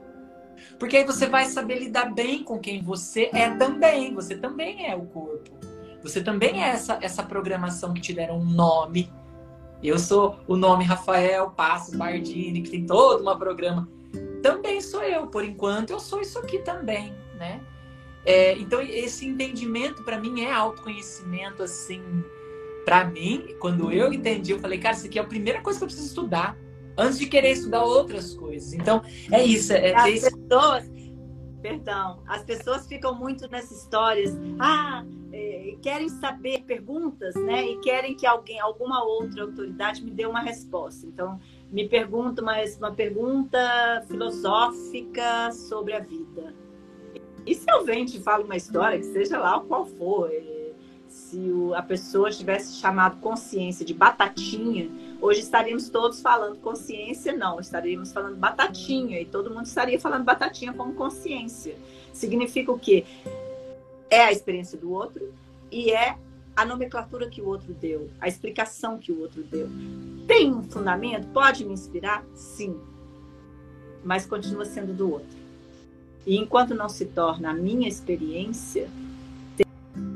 Porque aí você vai saber lidar bem com quem você é também. Você também é o corpo. Você também é essa, essa programação que te deram um nome. Eu sou o nome Rafael Passos Bardini, que tem toda uma programa. Também sou eu, por enquanto eu sou isso aqui também, né? É, então esse entendimento para mim é autoconhecimento assim. Para mim, quando eu entendi, eu falei, cara, isso aqui é a primeira coisa que eu preciso estudar antes de querer estudar outras coisas. Então é isso. É, As pessoas, perdão, as pessoas ficam muito nessas histórias. Ah, é, querem saber perguntas, né? E querem que alguém, alguma outra autoridade me dê uma resposta. Então, me pergunta mais uma pergunta filosófica sobre a vida. E se eu venho te falo uma história, que seja lá qual for, é, se a pessoa tivesse chamado consciência de batatinha, Hoje estaríamos todos falando consciência, não, estaríamos falando batatinha, e todo mundo estaria falando batatinha como consciência. Significa o quê? É a experiência do outro e é a nomenclatura que o outro deu, a explicação que o outro deu. Tem um fundamento? Pode me inspirar? Sim. Mas continua sendo do outro. E enquanto não se torna a minha experiência,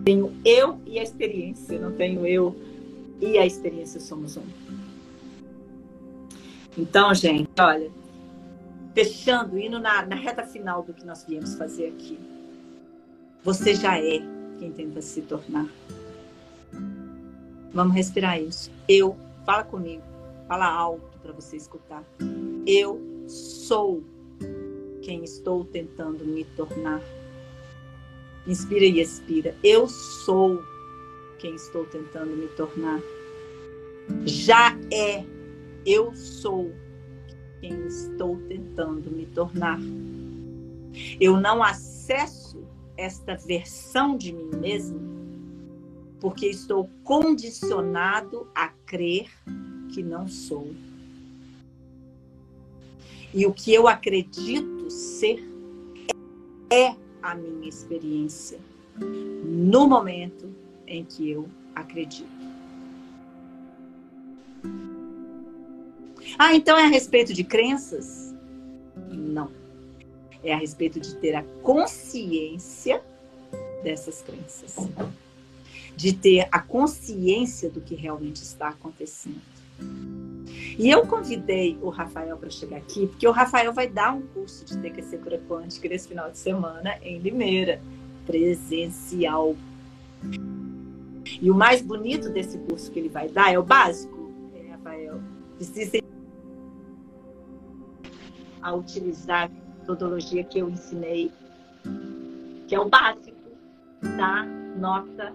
tenho eu e a experiência, não tenho eu e a experiência somos um. Então, gente, olha, fechando, indo na, na reta final do que nós viemos fazer aqui. Você já é quem tenta se tornar. Vamos respirar isso. Eu, fala comigo, fala alto para você escutar. Eu sou quem estou tentando me tornar. Inspira e expira. Eu sou quem estou tentando me tornar. Já é. Eu sou quem estou tentando me tornar. Eu não acesso esta versão de mim mesmo porque estou condicionado a crer que não sou. E o que eu acredito ser é a minha experiência no momento em que eu acredito. Ah, então é a respeito de crenças? Não. É a respeito de ter a consciência dessas crenças de ter a consciência do que realmente está acontecendo. E eu convidei o Rafael para chegar aqui, porque o Rafael vai dar um curso de TQC Cura Quântica nesse final de semana em Limeira, presencial. E o mais bonito desse curso que ele vai dar é o básico, é, Rafael. Precisa a utilizar a metodologia que eu ensinei, que é o básico da nossa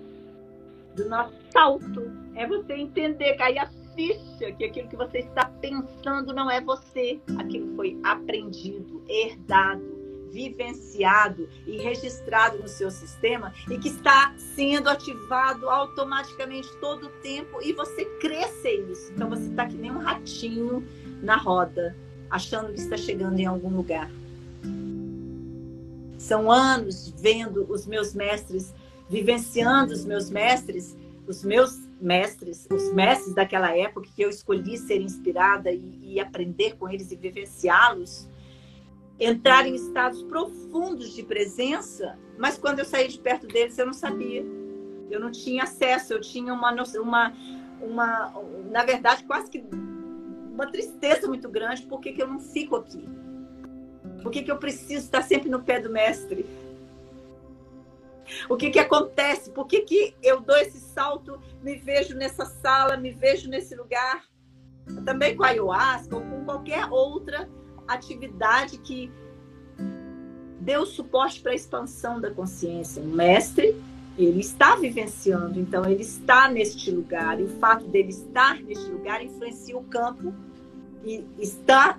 do nosso salto. É você entender, cair a ficha que aquilo que você está pensando não é você. Aquilo foi aprendido, herdado, vivenciado e registrado no seu sistema e que está sendo ativado automaticamente todo o tempo e você cresce isso. Então você está que nem um ratinho na roda, achando que está chegando em algum lugar. São anos vendo os meus mestres vivenciando os meus mestres, os meus mestres, os mestres daquela época que eu escolhi ser inspirada e, e aprender com eles e vivenciá-los, entrar em estados profundos de presença, mas quando eu saí de perto deles eu não sabia. Eu não tinha acesso, eu tinha uma, uma, uma na verdade, quase que uma tristeza muito grande, por que eu não fico aqui? Por que, que eu preciso estar sempre no pé do mestre? O que, que acontece? Por que, que eu dou esse salto, me vejo nessa sala, me vejo nesse lugar? Também com a ayahuasca ou com qualquer outra atividade que o suporte para a expansão da consciência. O mestre, ele está vivenciando, então ele está neste lugar. E o fato dele estar neste lugar influencia o campo e está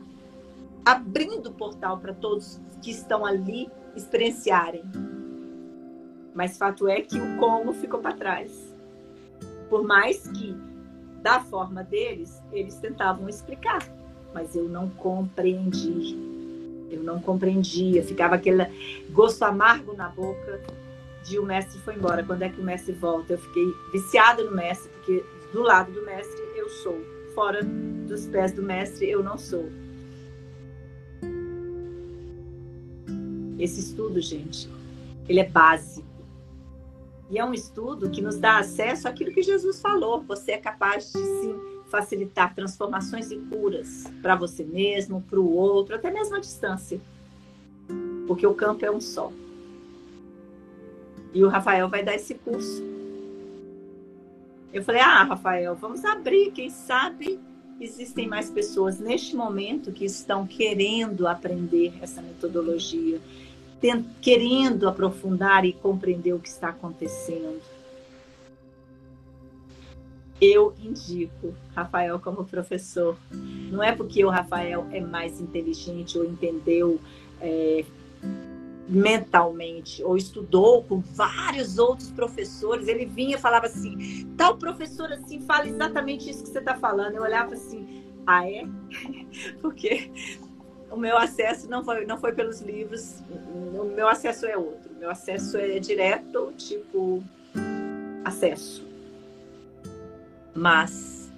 abrindo o portal para todos que estão ali experienciarem. Mas fato é que o como ficou para trás. Por mais que, da forma deles, eles tentavam explicar, mas eu não compreendi. Eu não compreendia, ficava aquele gosto amargo na boca de o mestre foi embora. Quando é que o mestre volta? Eu fiquei viciada no mestre, porque do lado do mestre eu sou, fora dos pés do mestre eu não sou. Esse estudo, gente, ele é básico. E é um estudo que nos dá acesso àquilo que Jesus falou. Você é capaz de sim facilitar transformações e curas para você mesmo, para o outro, até mesmo à distância. Porque o campo é um só. E o Rafael vai dar esse curso. Eu falei: "Ah, Rafael, vamos abrir, quem sabe existem mais pessoas neste momento que estão querendo aprender essa metodologia querendo aprofundar e compreender o que está acontecendo. Eu indico Rafael como professor. Não é porque o Rafael é mais inteligente ou entendeu é, mentalmente ou estudou com vários outros professores, ele vinha e falava assim: tal professor assim fala exatamente isso que você está falando. Eu olhava assim: ah, é? <laughs> Porque o meu acesso não foi, não foi pelos livros, o meu acesso é outro. Meu acesso é direto, tipo, acesso. Mas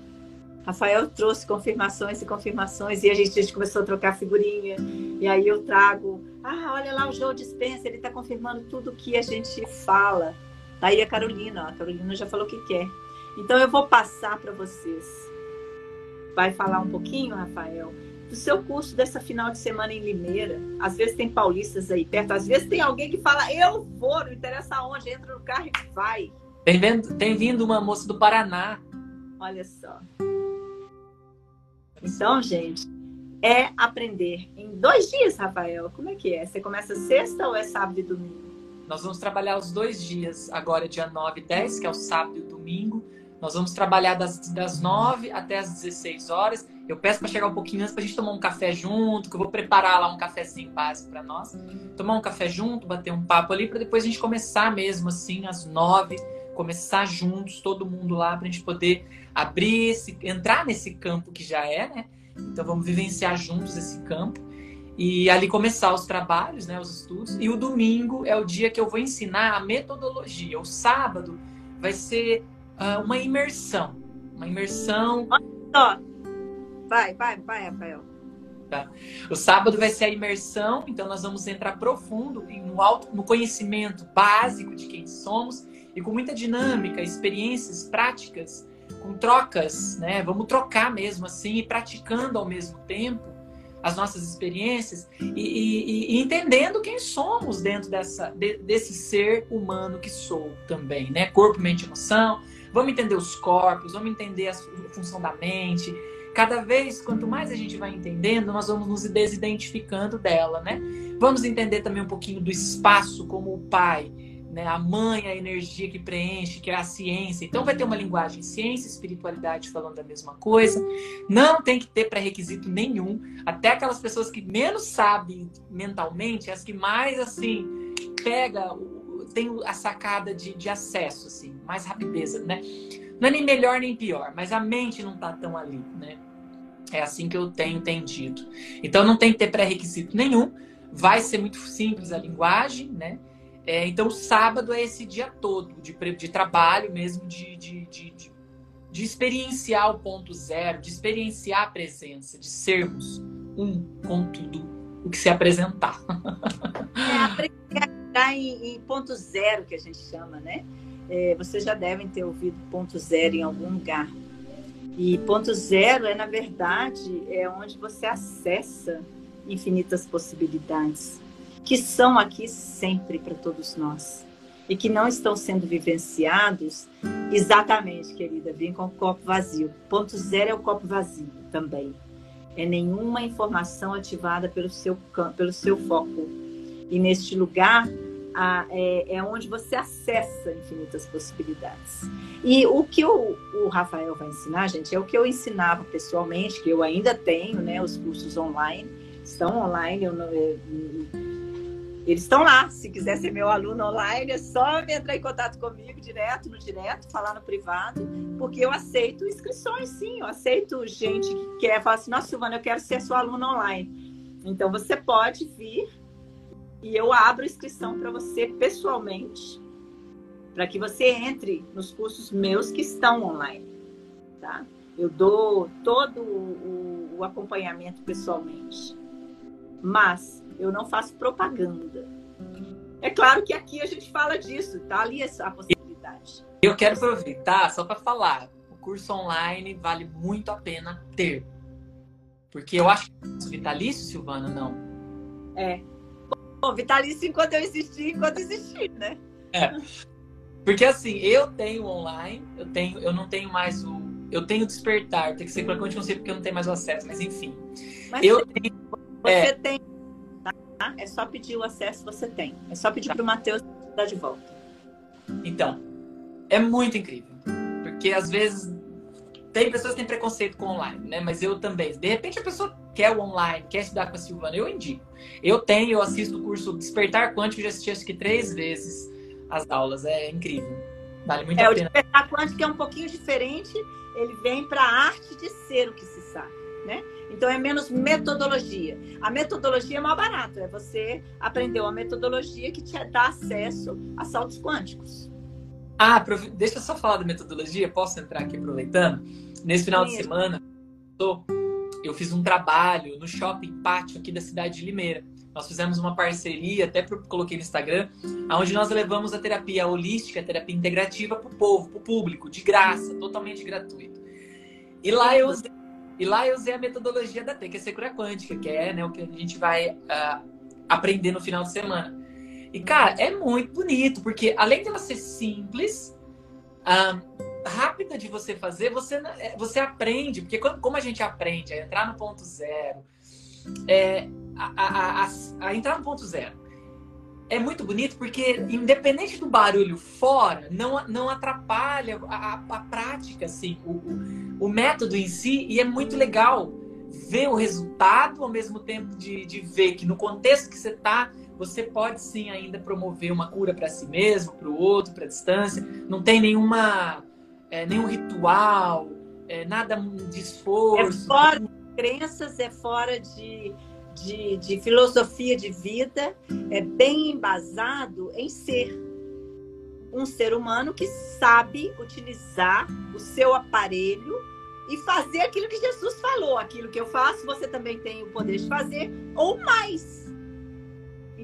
Rafael trouxe confirmações e confirmações, e a gente, a gente começou a trocar figurinha, e aí eu trago, ah, olha lá o João Dispensa, ele está confirmando tudo que a gente fala. Tá aí a Carolina, ó, a Carolina já falou o que quer. Então eu vou passar para vocês. Vai falar um pouquinho, Rafael, do seu curso dessa final de semana em Limeira. Às vezes tem paulistas aí perto, às vezes tem alguém que fala, eu vou, não interessa onde, entra no carro e vai. Tem, vendo, tem vindo uma moça do Paraná. Olha só. Então, gente, é aprender em dois dias, Rafael. Como é que é? Você começa sexta ou é sábado e domingo? Nós vamos trabalhar os dois dias, agora dia 9 e 10, que é o sábado e o domingo. Nós vamos trabalhar das, das 9 até as 16 horas. Eu peço para chegar um pouquinho antes para a gente tomar um café junto, que eu vou preparar lá um cafezinho básico para nós. Tomar um café junto, bater um papo ali, para depois a gente começar mesmo assim, às 9, começar juntos, todo mundo lá, para a gente poder abrir, esse, entrar nesse campo que já é, né? Então vamos vivenciar juntos esse campo e ali começar os trabalhos, né, os estudos. E o domingo é o dia que eu vou ensinar a metodologia. O sábado vai ser uh, uma imersão. Uma imersão. Ó, vai, vai, vai, Rafael. Tá. O sábado vai ser a imersão, então nós vamos entrar profundo no, no conhecimento básico de quem somos e com muita dinâmica, experiências práticas, com trocas, né? Vamos trocar mesmo assim e praticando ao mesmo tempo as nossas experiências e, e, e entendendo quem somos dentro dessa, de, desse ser humano que sou também, né? Corpo, mente, emoção, Vamos entender os corpos, vamos entender a função da mente. Cada vez, quanto mais a gente vai entendendo, nós vamos nos desidentificando dela, né? Vamos entender também um pouquinho do espaço como o pai, né? A mãe, a energia que preenche, que é a ciência. Então vai ter uma linguagem ciência espiritualidade falando da mesma coisa. Não tem que ter pré-requisito nenhum. Até aquelas pessoas que menos sabem mentalmente, as que mais assim pega tem a sacada de, de acesso, assim, mais rapidez, né? Não é nem melhor nem pior, mas a mente não tá tão ali, né? É assim que eu tenho entendido. Então não tem que ter pré-requisito nenhum, vai ser muito simples a linguagem, né? É, então sábado é esse dia todo de, de trabalho mesmo, de, de, de, de, experienciar o ponto zero, de experienciar a presença, de sermos um com tudo o que se apresentar. <laughs> É, está em, em, ponto zero, que a gente chama, né? É, vocês já devem ter ouvido ponto zero em algum lugar. E ponto zero é, na verdade, é onde você acessa infinitas possibilidades, que são aqui sempre para todos nós. E que não estão sendo vivenciados exatamente, querida, vem com o copo vazio. Ponto zero é o copo vazio também. É nenhuma informação ativada pelo seu, pelo seu foco e neste lugar a, é, é, onde você acessa infinitas possibilidades. E o que o, Rafael vai ensinar, gente, é o que eu ensinava pessoalmente, que eu ainda tenho, né? Os cursos online estão online, eu não, eu, eles estão lá. Se quiser ser meu aluno online, é só entrar em contato comigo direto, no direto, falar no privado, porque eu aceito inscrições, sim. Eu aceito gente que quer falar assim, nossa, Silvana, eu quero ser sua aluna online. Então você pode vir e eu abro inscrição para você pessoalmente, para que você entre nos cursos meus que estão online, tá? Eu dou todo o, o acompanhamento pessoalmente, mas eu não faço propaganda. É claro que aqui a gente fala disso, tá ali a possibilidade. Eu quero aproveitar só para falar, o curso online vale muito a pena ter. Porque eu acho que é vitalício, Silvana, não. É, Bom, vitalício enquanto eu existir, enquanto existir, né? É. Porque assim, eu tenho online, eu tenho, eu não tenho mais o. Eu tenho despertar, tem que ser claramente consigo porque eu não tenho mais o acesso, mas enfim. Mas eu você, tenho. Você é, tem. Tá? É só pedir o acesso, você tem. É só pedir tá. para o Matheus dar de volta. Então, é muito incrível. Porque às vezes tem pessoas que têm preconceito com online, né? Mas eu também. De repente a pessoa quer o online, quer estudar com a Silvana, eu indico. Eu tenho, eu assisto o curso Despertar Quântico, já assisti acho que três vezes as aulas. É incrível. Vale muito é, a pena. O Despertar Quântico é um pouquinho diferente. Ele vem para a arte de ser o que se sabe, né? Então é menos metodologia. A metodologia é mais barato, é você aprender uma metodologia que te dá acesso a saltos quânticos. Ah, deixa eu só falar da metodologia, posso entrar aqui aproveitando? Nesse final Sim. de semana, eu fiz um trabalho no shopping pátio aqui da cidade de Limeira. Nós fizemos uma parceria, até coloquei no Instagram, onde nós levamos a terapia holística, a terapia integrativa para o povo, para o público, de graça, totalmente gratuito. E lá eu usei, e lá eu usei a metodologia da T, que é secura quântica, que é né, o que a gente vai uh, aprender no final de semana. E, cara, é muito bonito, porque além de ela ser simples, rápida de você fazer, você, é, você aprende, porque quando, como a gente aprende a entrar no ponto zero, é, a, a, a, a, entrar no ponto zero. É muito bonito porque, independente do barulho fora, não, não atrapalha a, a, prática, assim, o, o, o método em si, e é muito legal ver o resultado ao mesmo tempo de, de ver que no contexto que você está, você pode sim ainda promover uma cura para si mesmo, para o outro, para a distância. Não tem nenhuma, é, nenhum ritual, é, nada de esforço. É fora de crenças, é fora de, de, de filosofia de vida, é bem embasado em ser um ser humano que sabe utilizar o seu aparelho e fazer aquilo que Jesus falou. Aquilo que eu faço, você também tem o poder de fazer, ou mais.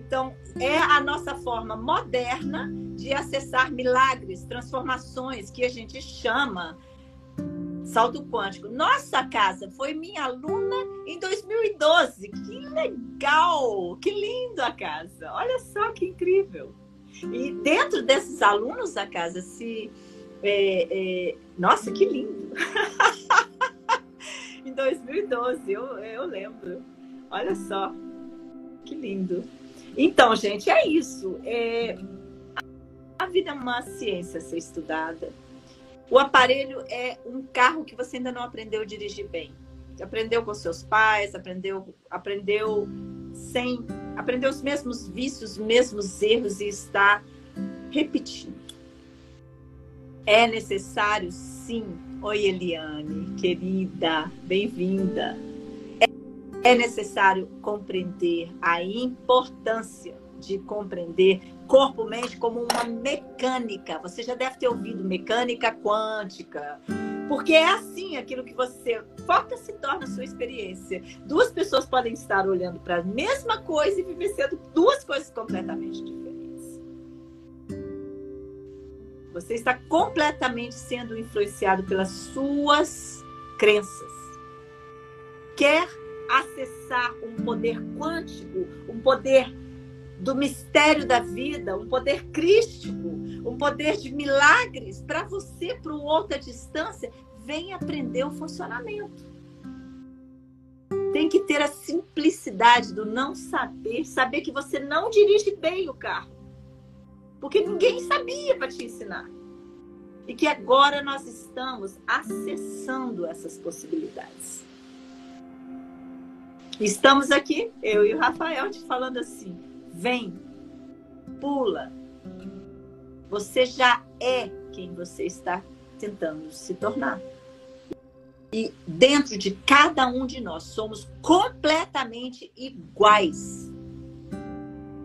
Então, é a nossa forma moderna de acessar milagres, transformações, que a gente chama salto quântico. Nossa casa foi minha aluna em 2012. Que legal! Que lindo a casa! Olha só que incrível! E dentro desses alunos da casa, se. É, é... Nossa, que lindo! <laughs> em 2012, eu, eu lembro. Olha só, que lindo. Então, gente, é isso. É... A vida é uma ciência a ser estudada. O aparelho é um carro que você ainda não aprendeu a dirigir bem. Aprendeu com seus pais, aprendeu, aprendeu sem, aprendeu os mesmos vícios, os mesmos erros e está repetindo. É necessário, sim. Oi, Eliane, querida, bem-vinda é necessário compreender a importância de compreender corpo-mente como uma mecânica. Você já deve ter ouvido mecânica quântica. Porque é assim, aquilo que você foca se torna sua experiência. Duas pessoas podem estar olhando para a mesma coisa e vivenciando duas coisas completamente diferentes. Você está completamente sendo influenciado pelas suas crenças. Quer acessar um poder quântico, um poder do mistério da vida, um poder crístico, um poder de milagres para você, para o outro à distância, vem aprender o funcionamento. Tem que ter a simplicidade do não saber, saber que você não dirige bem o carro. Porque ninguém sabia para te ensinar. E que agora nós estamos acessando essas possibilidades. Estamos aqui, eu e o Rafael, te falando assim: vem, pula. Você já é quem você está tentando se tornar. E dentro de cada um de nós somos completamente iguais.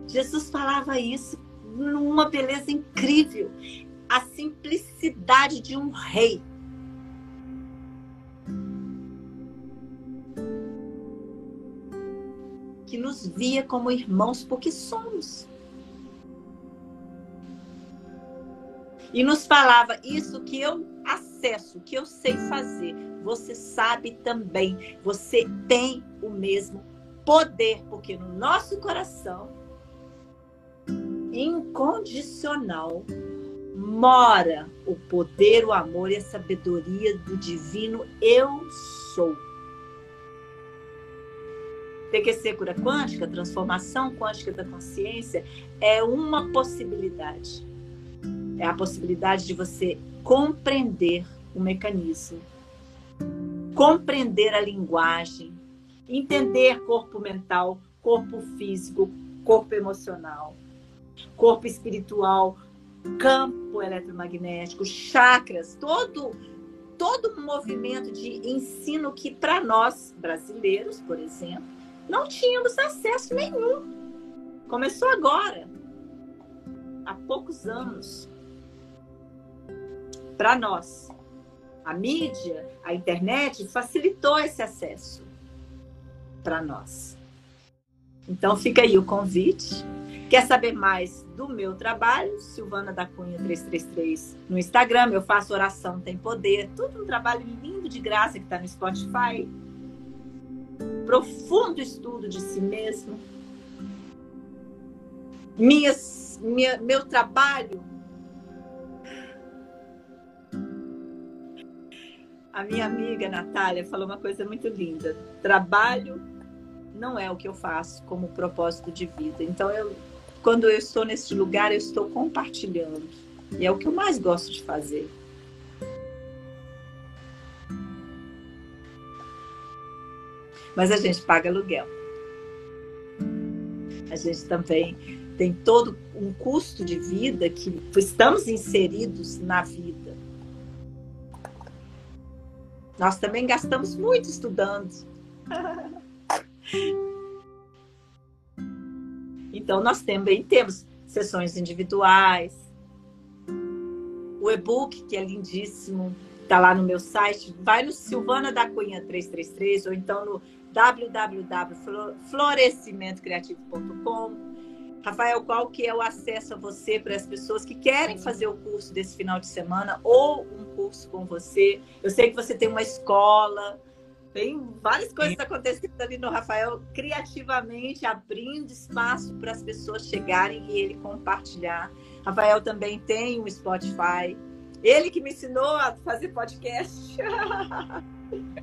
Jesus falava isso numa beleza incrível. A simplicidade de um rei. Que nos via como irmãos, porque somos. E nos falava: Isso que eu acesso, que eu sei fazer, você sabe também. Você tem o mesmo poder, porque no nosso coração, incondicional, mora o poder, o amor e a sabedoria do divino eu sou. TQC cura quântica, transformação quântica da consciência, é uma possibilidade. É a possibilidade de você compreender o mecanismo compreender a linguagem, entender corpo mental, corpo físico, corpo emocional, corpo espiritual, campo eletromagnético, chakras, todo todo um movimento de ensino que para nós brasileiros, por exemplo, não tínhamos acesso nenhum. Começou agora, há poucos anos, para nós. A mídia, a internet facilitou esse acesso para nós. Então fica aí o convite. Quer saber mais do meu trabalho? Silvana da Cunha 333 no Instagram. Eu faço oração tem poder. Tudo um trabalho lindo de graça que está no Spotify. Profundo estudo de si mesmo. Minhas, minha, meu trabalho a minha amiga Natália falou uma coisa muito linda. Trabalho não é o que eu faço como propósito de vida. Então, eu, quando eu estou nesse lugar, eu estou compartilhando. E é o que eu mais gosto de fazer. Mas a gente paga aluguel. A gente também tem todo um custo de vida que estamos inseridos na vida. Nós também gastamos muito estudando. <laughs> Então, nós também temos sessões individuais, o e-book, que é lindíssimo, está lá no meu site. Vai no Silvana da Cunha 333 ou então no www.florescimentocreativo.com Rafael, qual que é o acesso a você para as pessoas que querem fazer o curso desse final de semana ou um curso com você? Eu sei que você tem uma escola, tem várias coisas acontecendo ali no Rafael, criativamente abrindo espaço para as pessoas chegarem e ele compartilhar. Rafael também tem um Spotify. Ele que me ensinou a fazer podcast.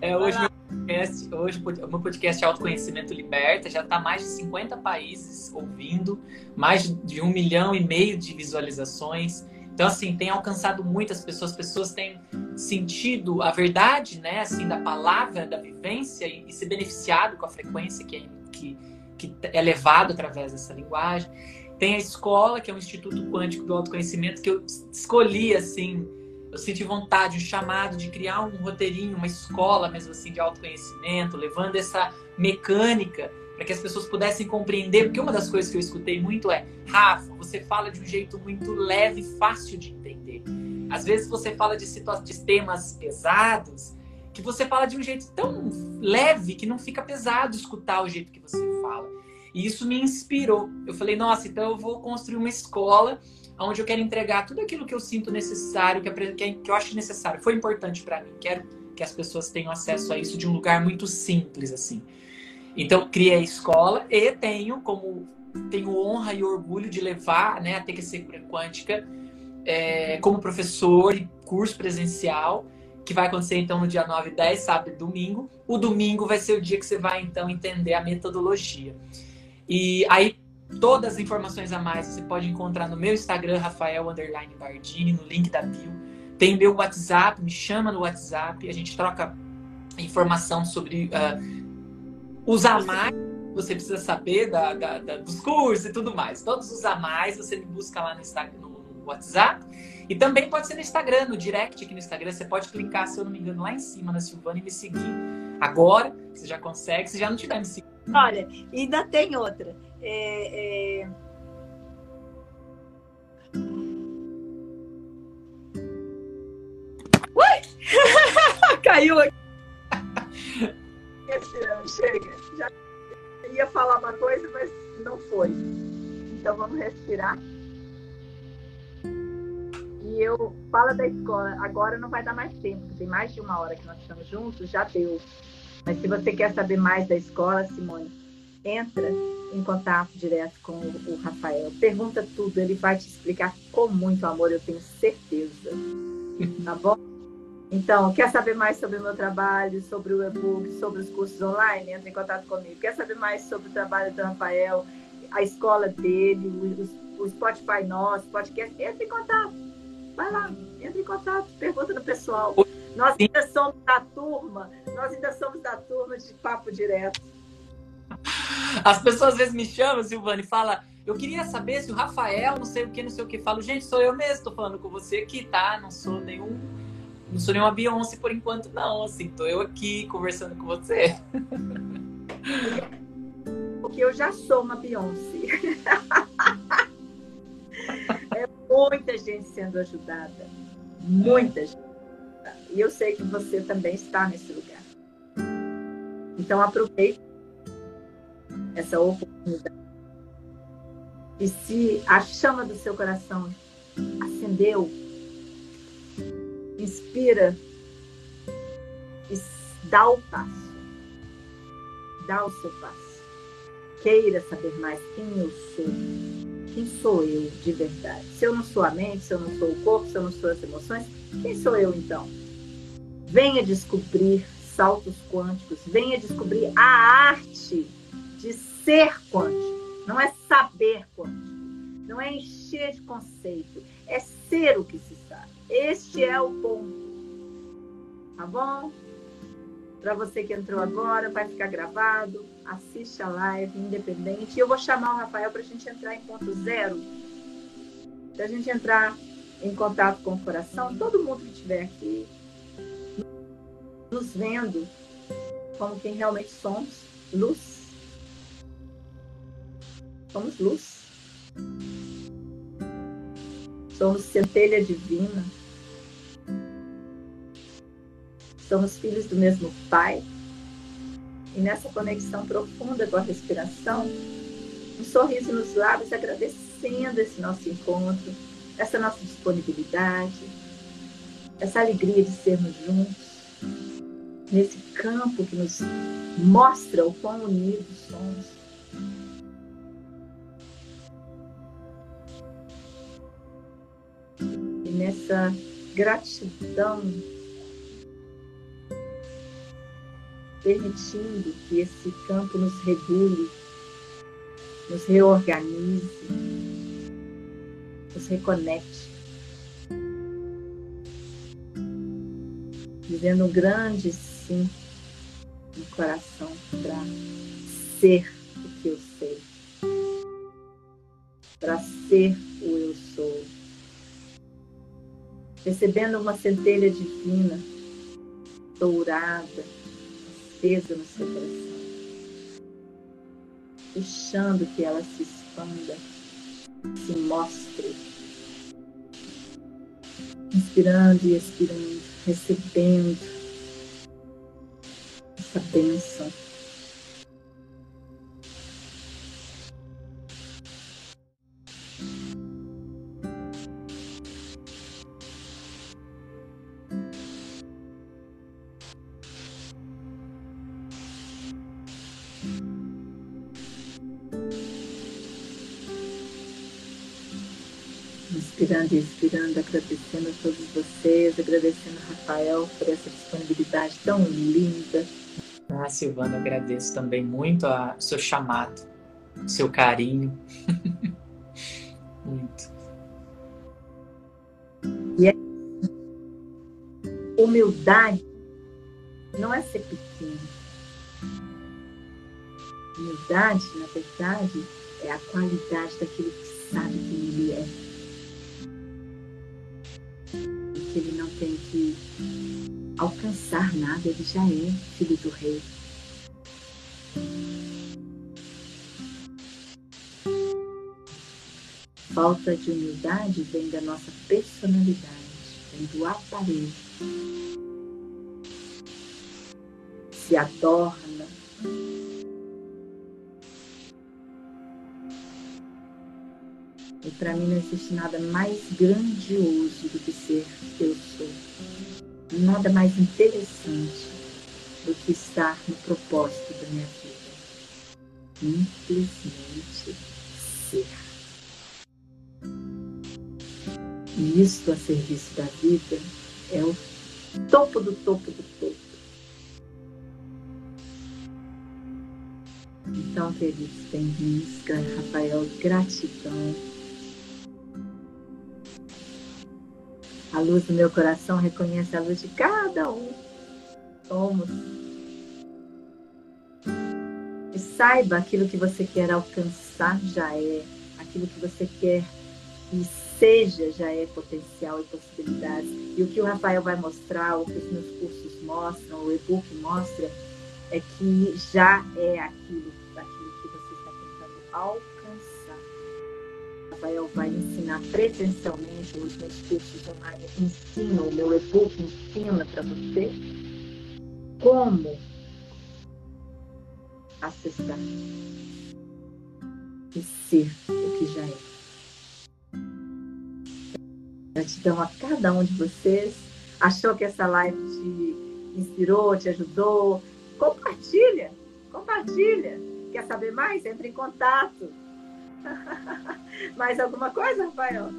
É, hoje podcast, hoje o meu podcast Autoconhecimento Liberta já está mais de 50 países ouvindo, mais de um milhão e meio de visualizações. Então, assim, tem alcançado muitas pessoas, pessoas têm sentido a verdade, né, assim, da palavra, da vivência e, e se beneficiado com a frequência que é, que, que é levado através dessa linguagem. Tem a escola, que é o Instituto Quântico do Autoconhecimento, que eu escolhi, assim, eu senti vontade, um chamado de criar um roteirinho, uma escola mesmo assim de autoconhecimento, levando essa mecânica para que as pessoas pudessem compreender, porque uma das coisas que eu escutei muito é, Rafa, você fala de um jeito muito leve e fácil de entender. Às vezes você fala de de temas pesados, que você fala de um jeito tão leve que não fica pesado escutar o jeito que você fala. E isso me inspirou. Eu falei, nossa, então eu vou construir uma escola onde eu quero entregar tudo aquilo que eu sinto necessário, que, é, que eu acho necessário, foi importante para mim. Quero que as pessoas tenham acesso a isso de um lugar muito simples, assim. Então, criei a escola e tenho como tenho honra e orgulho de levar né, a TQC Cura Quântica é, como professor e curso presencial, que vai acontecer então no dia 9, 10, sábado e domingo. O domingo vai ser o dia que você vai então entender a metodologia. E aí Todas as informações a mais você pode encontrar no meu Instagram, Rafael Bardini, no link da bio. Tem meu WhatsApp, me chama no WhatsApp, a gente troca informação sobre uh, os a mais você precisa saber da, da, da, dos cursos e tudo mais. Todos os a mais você me busca lá no, Instagram, no WhatsApp. E também pode ser no Instagram, no direct aqui no Instagram. Você pode clicar, se eu não me engano, lá em cima na Silvana e me seguir. Agora, você já consegue. Se já não tiver me seguindo. Olha, ainda tem outra. É, é... Ui! <laughs> Caiu aqui. Chega. Já ia falar uma coisa, mas não foi. Então vamos respirar. E eu falo da escola. Agora não vai dar mais tempo, tem mais de uma hora que nós estamos juntos, já deu. Mas se você quer saber mais da escola, Simone, entra em contato direto com o, Rafael. Pergunta tudo, ele vai te explicar com muito amor, eu tenho certeza. <laughs> Tá bom? Então, quer saber mais sobre o meu trabalho, sobre o e-book, sobre os cursos online? Entra em contato comigo. Quer saber mais sobre o trabalho do Rafael, a escola dele, o, o Spotify nosso, podcast? Entra em contato. Vai lá, entra em contato, pergunta do pessoal. Nós ainda somos da turma, nós ainda somos da turma de papo direto. As pessoas às vezes me chamam, Silvana, e falam, eu queria saber se o Rafael, não sei o que, não sei o que, falo, gente, sou eu mesmo, tô falando com você aqui, tá? Não sou nenhum. Não sou nenhuma Beyoncé por enquanto, não. Assim, tô eu aqui conversando com você. Porque eu já sou uma Beyoncé. <laughs> é muita gente sendo ajudada. Muita gente. E eu sei que você também está nesse lugar. Então aproveite essa oportunidade. E se a chama do seu coração acendeu, inspira e dá o passo. Dá o seu passo. Queira saber mais quem eu sou. Quem sou eu de verdade? Se eu não sou a mente, se eu não sou o corpo, se eu não sou as emoções, quem sou eu então? Venha descobrir saltos quânticos, venha descobrir a arte de ser quântico. Não é saber quântico, não é encher de conceito, é ser o que se sabe. Este é o ponto. Tá bom? Para você que entrou agora, vai ficar gravado. Assiste a live independente. E eu vou chamar o Rafael para a gente entrar em ponto zero. Para a gente entrar em contato com o coração. Todo mundo que estiver aqui nos vendo como quem realmente somos luz. Somos luz. Somos centelha divina. Somos filhos do mesmo Pai. E nessa conexão profunda com a respiração, um sorriso nos lábios, agradecendo esse nosso encontro, essa nossa disponibilidade, essa alegria de sermos juntos, nesse campo que nos mostra o quão unidos somos. E nessa gratidão permitindo que esse campo nos regule, nos reorganize, nos reconecte. Dizendo um grande sim no coração para ser o que eu sei, para ser o eu sou. Recebendo uma centelha divina, dourada, acesa no seu coração, deixando que ela se expanda, se mostre, inspirando e expirando, recebendo essa bênção. Expirando, agradecendo a todos vocês, agradecendo a Rafael por essa disponibilidade tão linda. Ah, Silvana, agradeço também muito o seu chamado, o seu carinho. <laughs> muito. E é humildade não é ser pequeno. Humildade, na verdade, é a qualidade daquilo que sabe quem ele é. Que ele não tem que alcançar nada, ele já é filho do rei. Falta de humildade vem da nossa personalidade, vem do aparelho. Se adorna, E para mim não existe nada mais grandioso do que ser eu sou. Nada mais interessante do que estar no propósito da minha vida. Simplesmente ser. E isto a serviço da vida é o topo do topo do topo. Então, queridos, bem-vindos, Rafael, gratidão A luz do meu coração reconhece a luz de cada um. Somos. E saiba aquilo que você quer alcançar já é. Aquilo que você quer e seja já é potencial e possibilidades. E o que o Rafael vai mostrar, o que os meus cursos mostram, o e-book mostra, é que já é aquilo, aquilo que você está tentando alcançar. Rafael vai ensinar presencialmente, os meus cursos online ensinam, o meu e-book ensina para você como acessar e ser o que já é. Gratidão a cada um de vocês. Achou que essa live te inspirou, te ajudou? Compartilha, compartilha. Quer saber mais? Entre em contato. <laughs> mais alguma coisa, Rafael?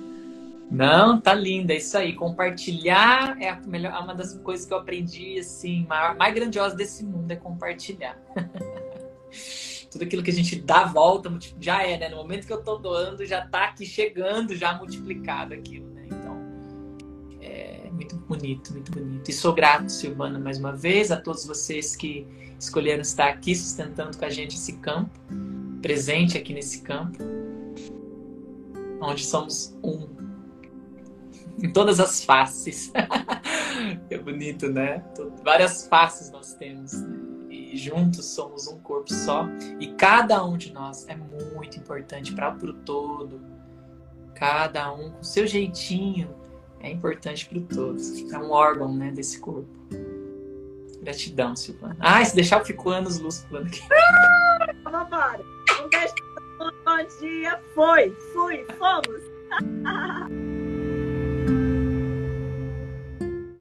Não, tá linda, é isso aí. Compartilhar é melhor, uma das coisas que eu aprendi, assim, maior, mais grandiosa desse mundo é compartilhar. <laughs> Tudo aquilo que a gente dá volta já é, né? No momento que eu tô doando, já tá aqui chegando, já multiplicado aquilo muito bonito, muito bonito. E sou grato, Silvana, mais uma vez, a todos vocês que escolheram estar aqui sustentando com a gente esse campo, presente aqui nesse campo, onde somos um. Em todas as faces. <laughs> é bonito, né? Várias faces nós temos, né? E juntos somos um corpo só. E cada um de nós é muito importante para o todo. Cada um com seu jeitinho, é importante para todos. É um órgão né, desse corpo. Gratidão, Silvana. Ah, se deixar eu fico anos luz falando aqui. Ah, para. Beijo. Bom dia. Foi. Fui. Fomos. <laughs>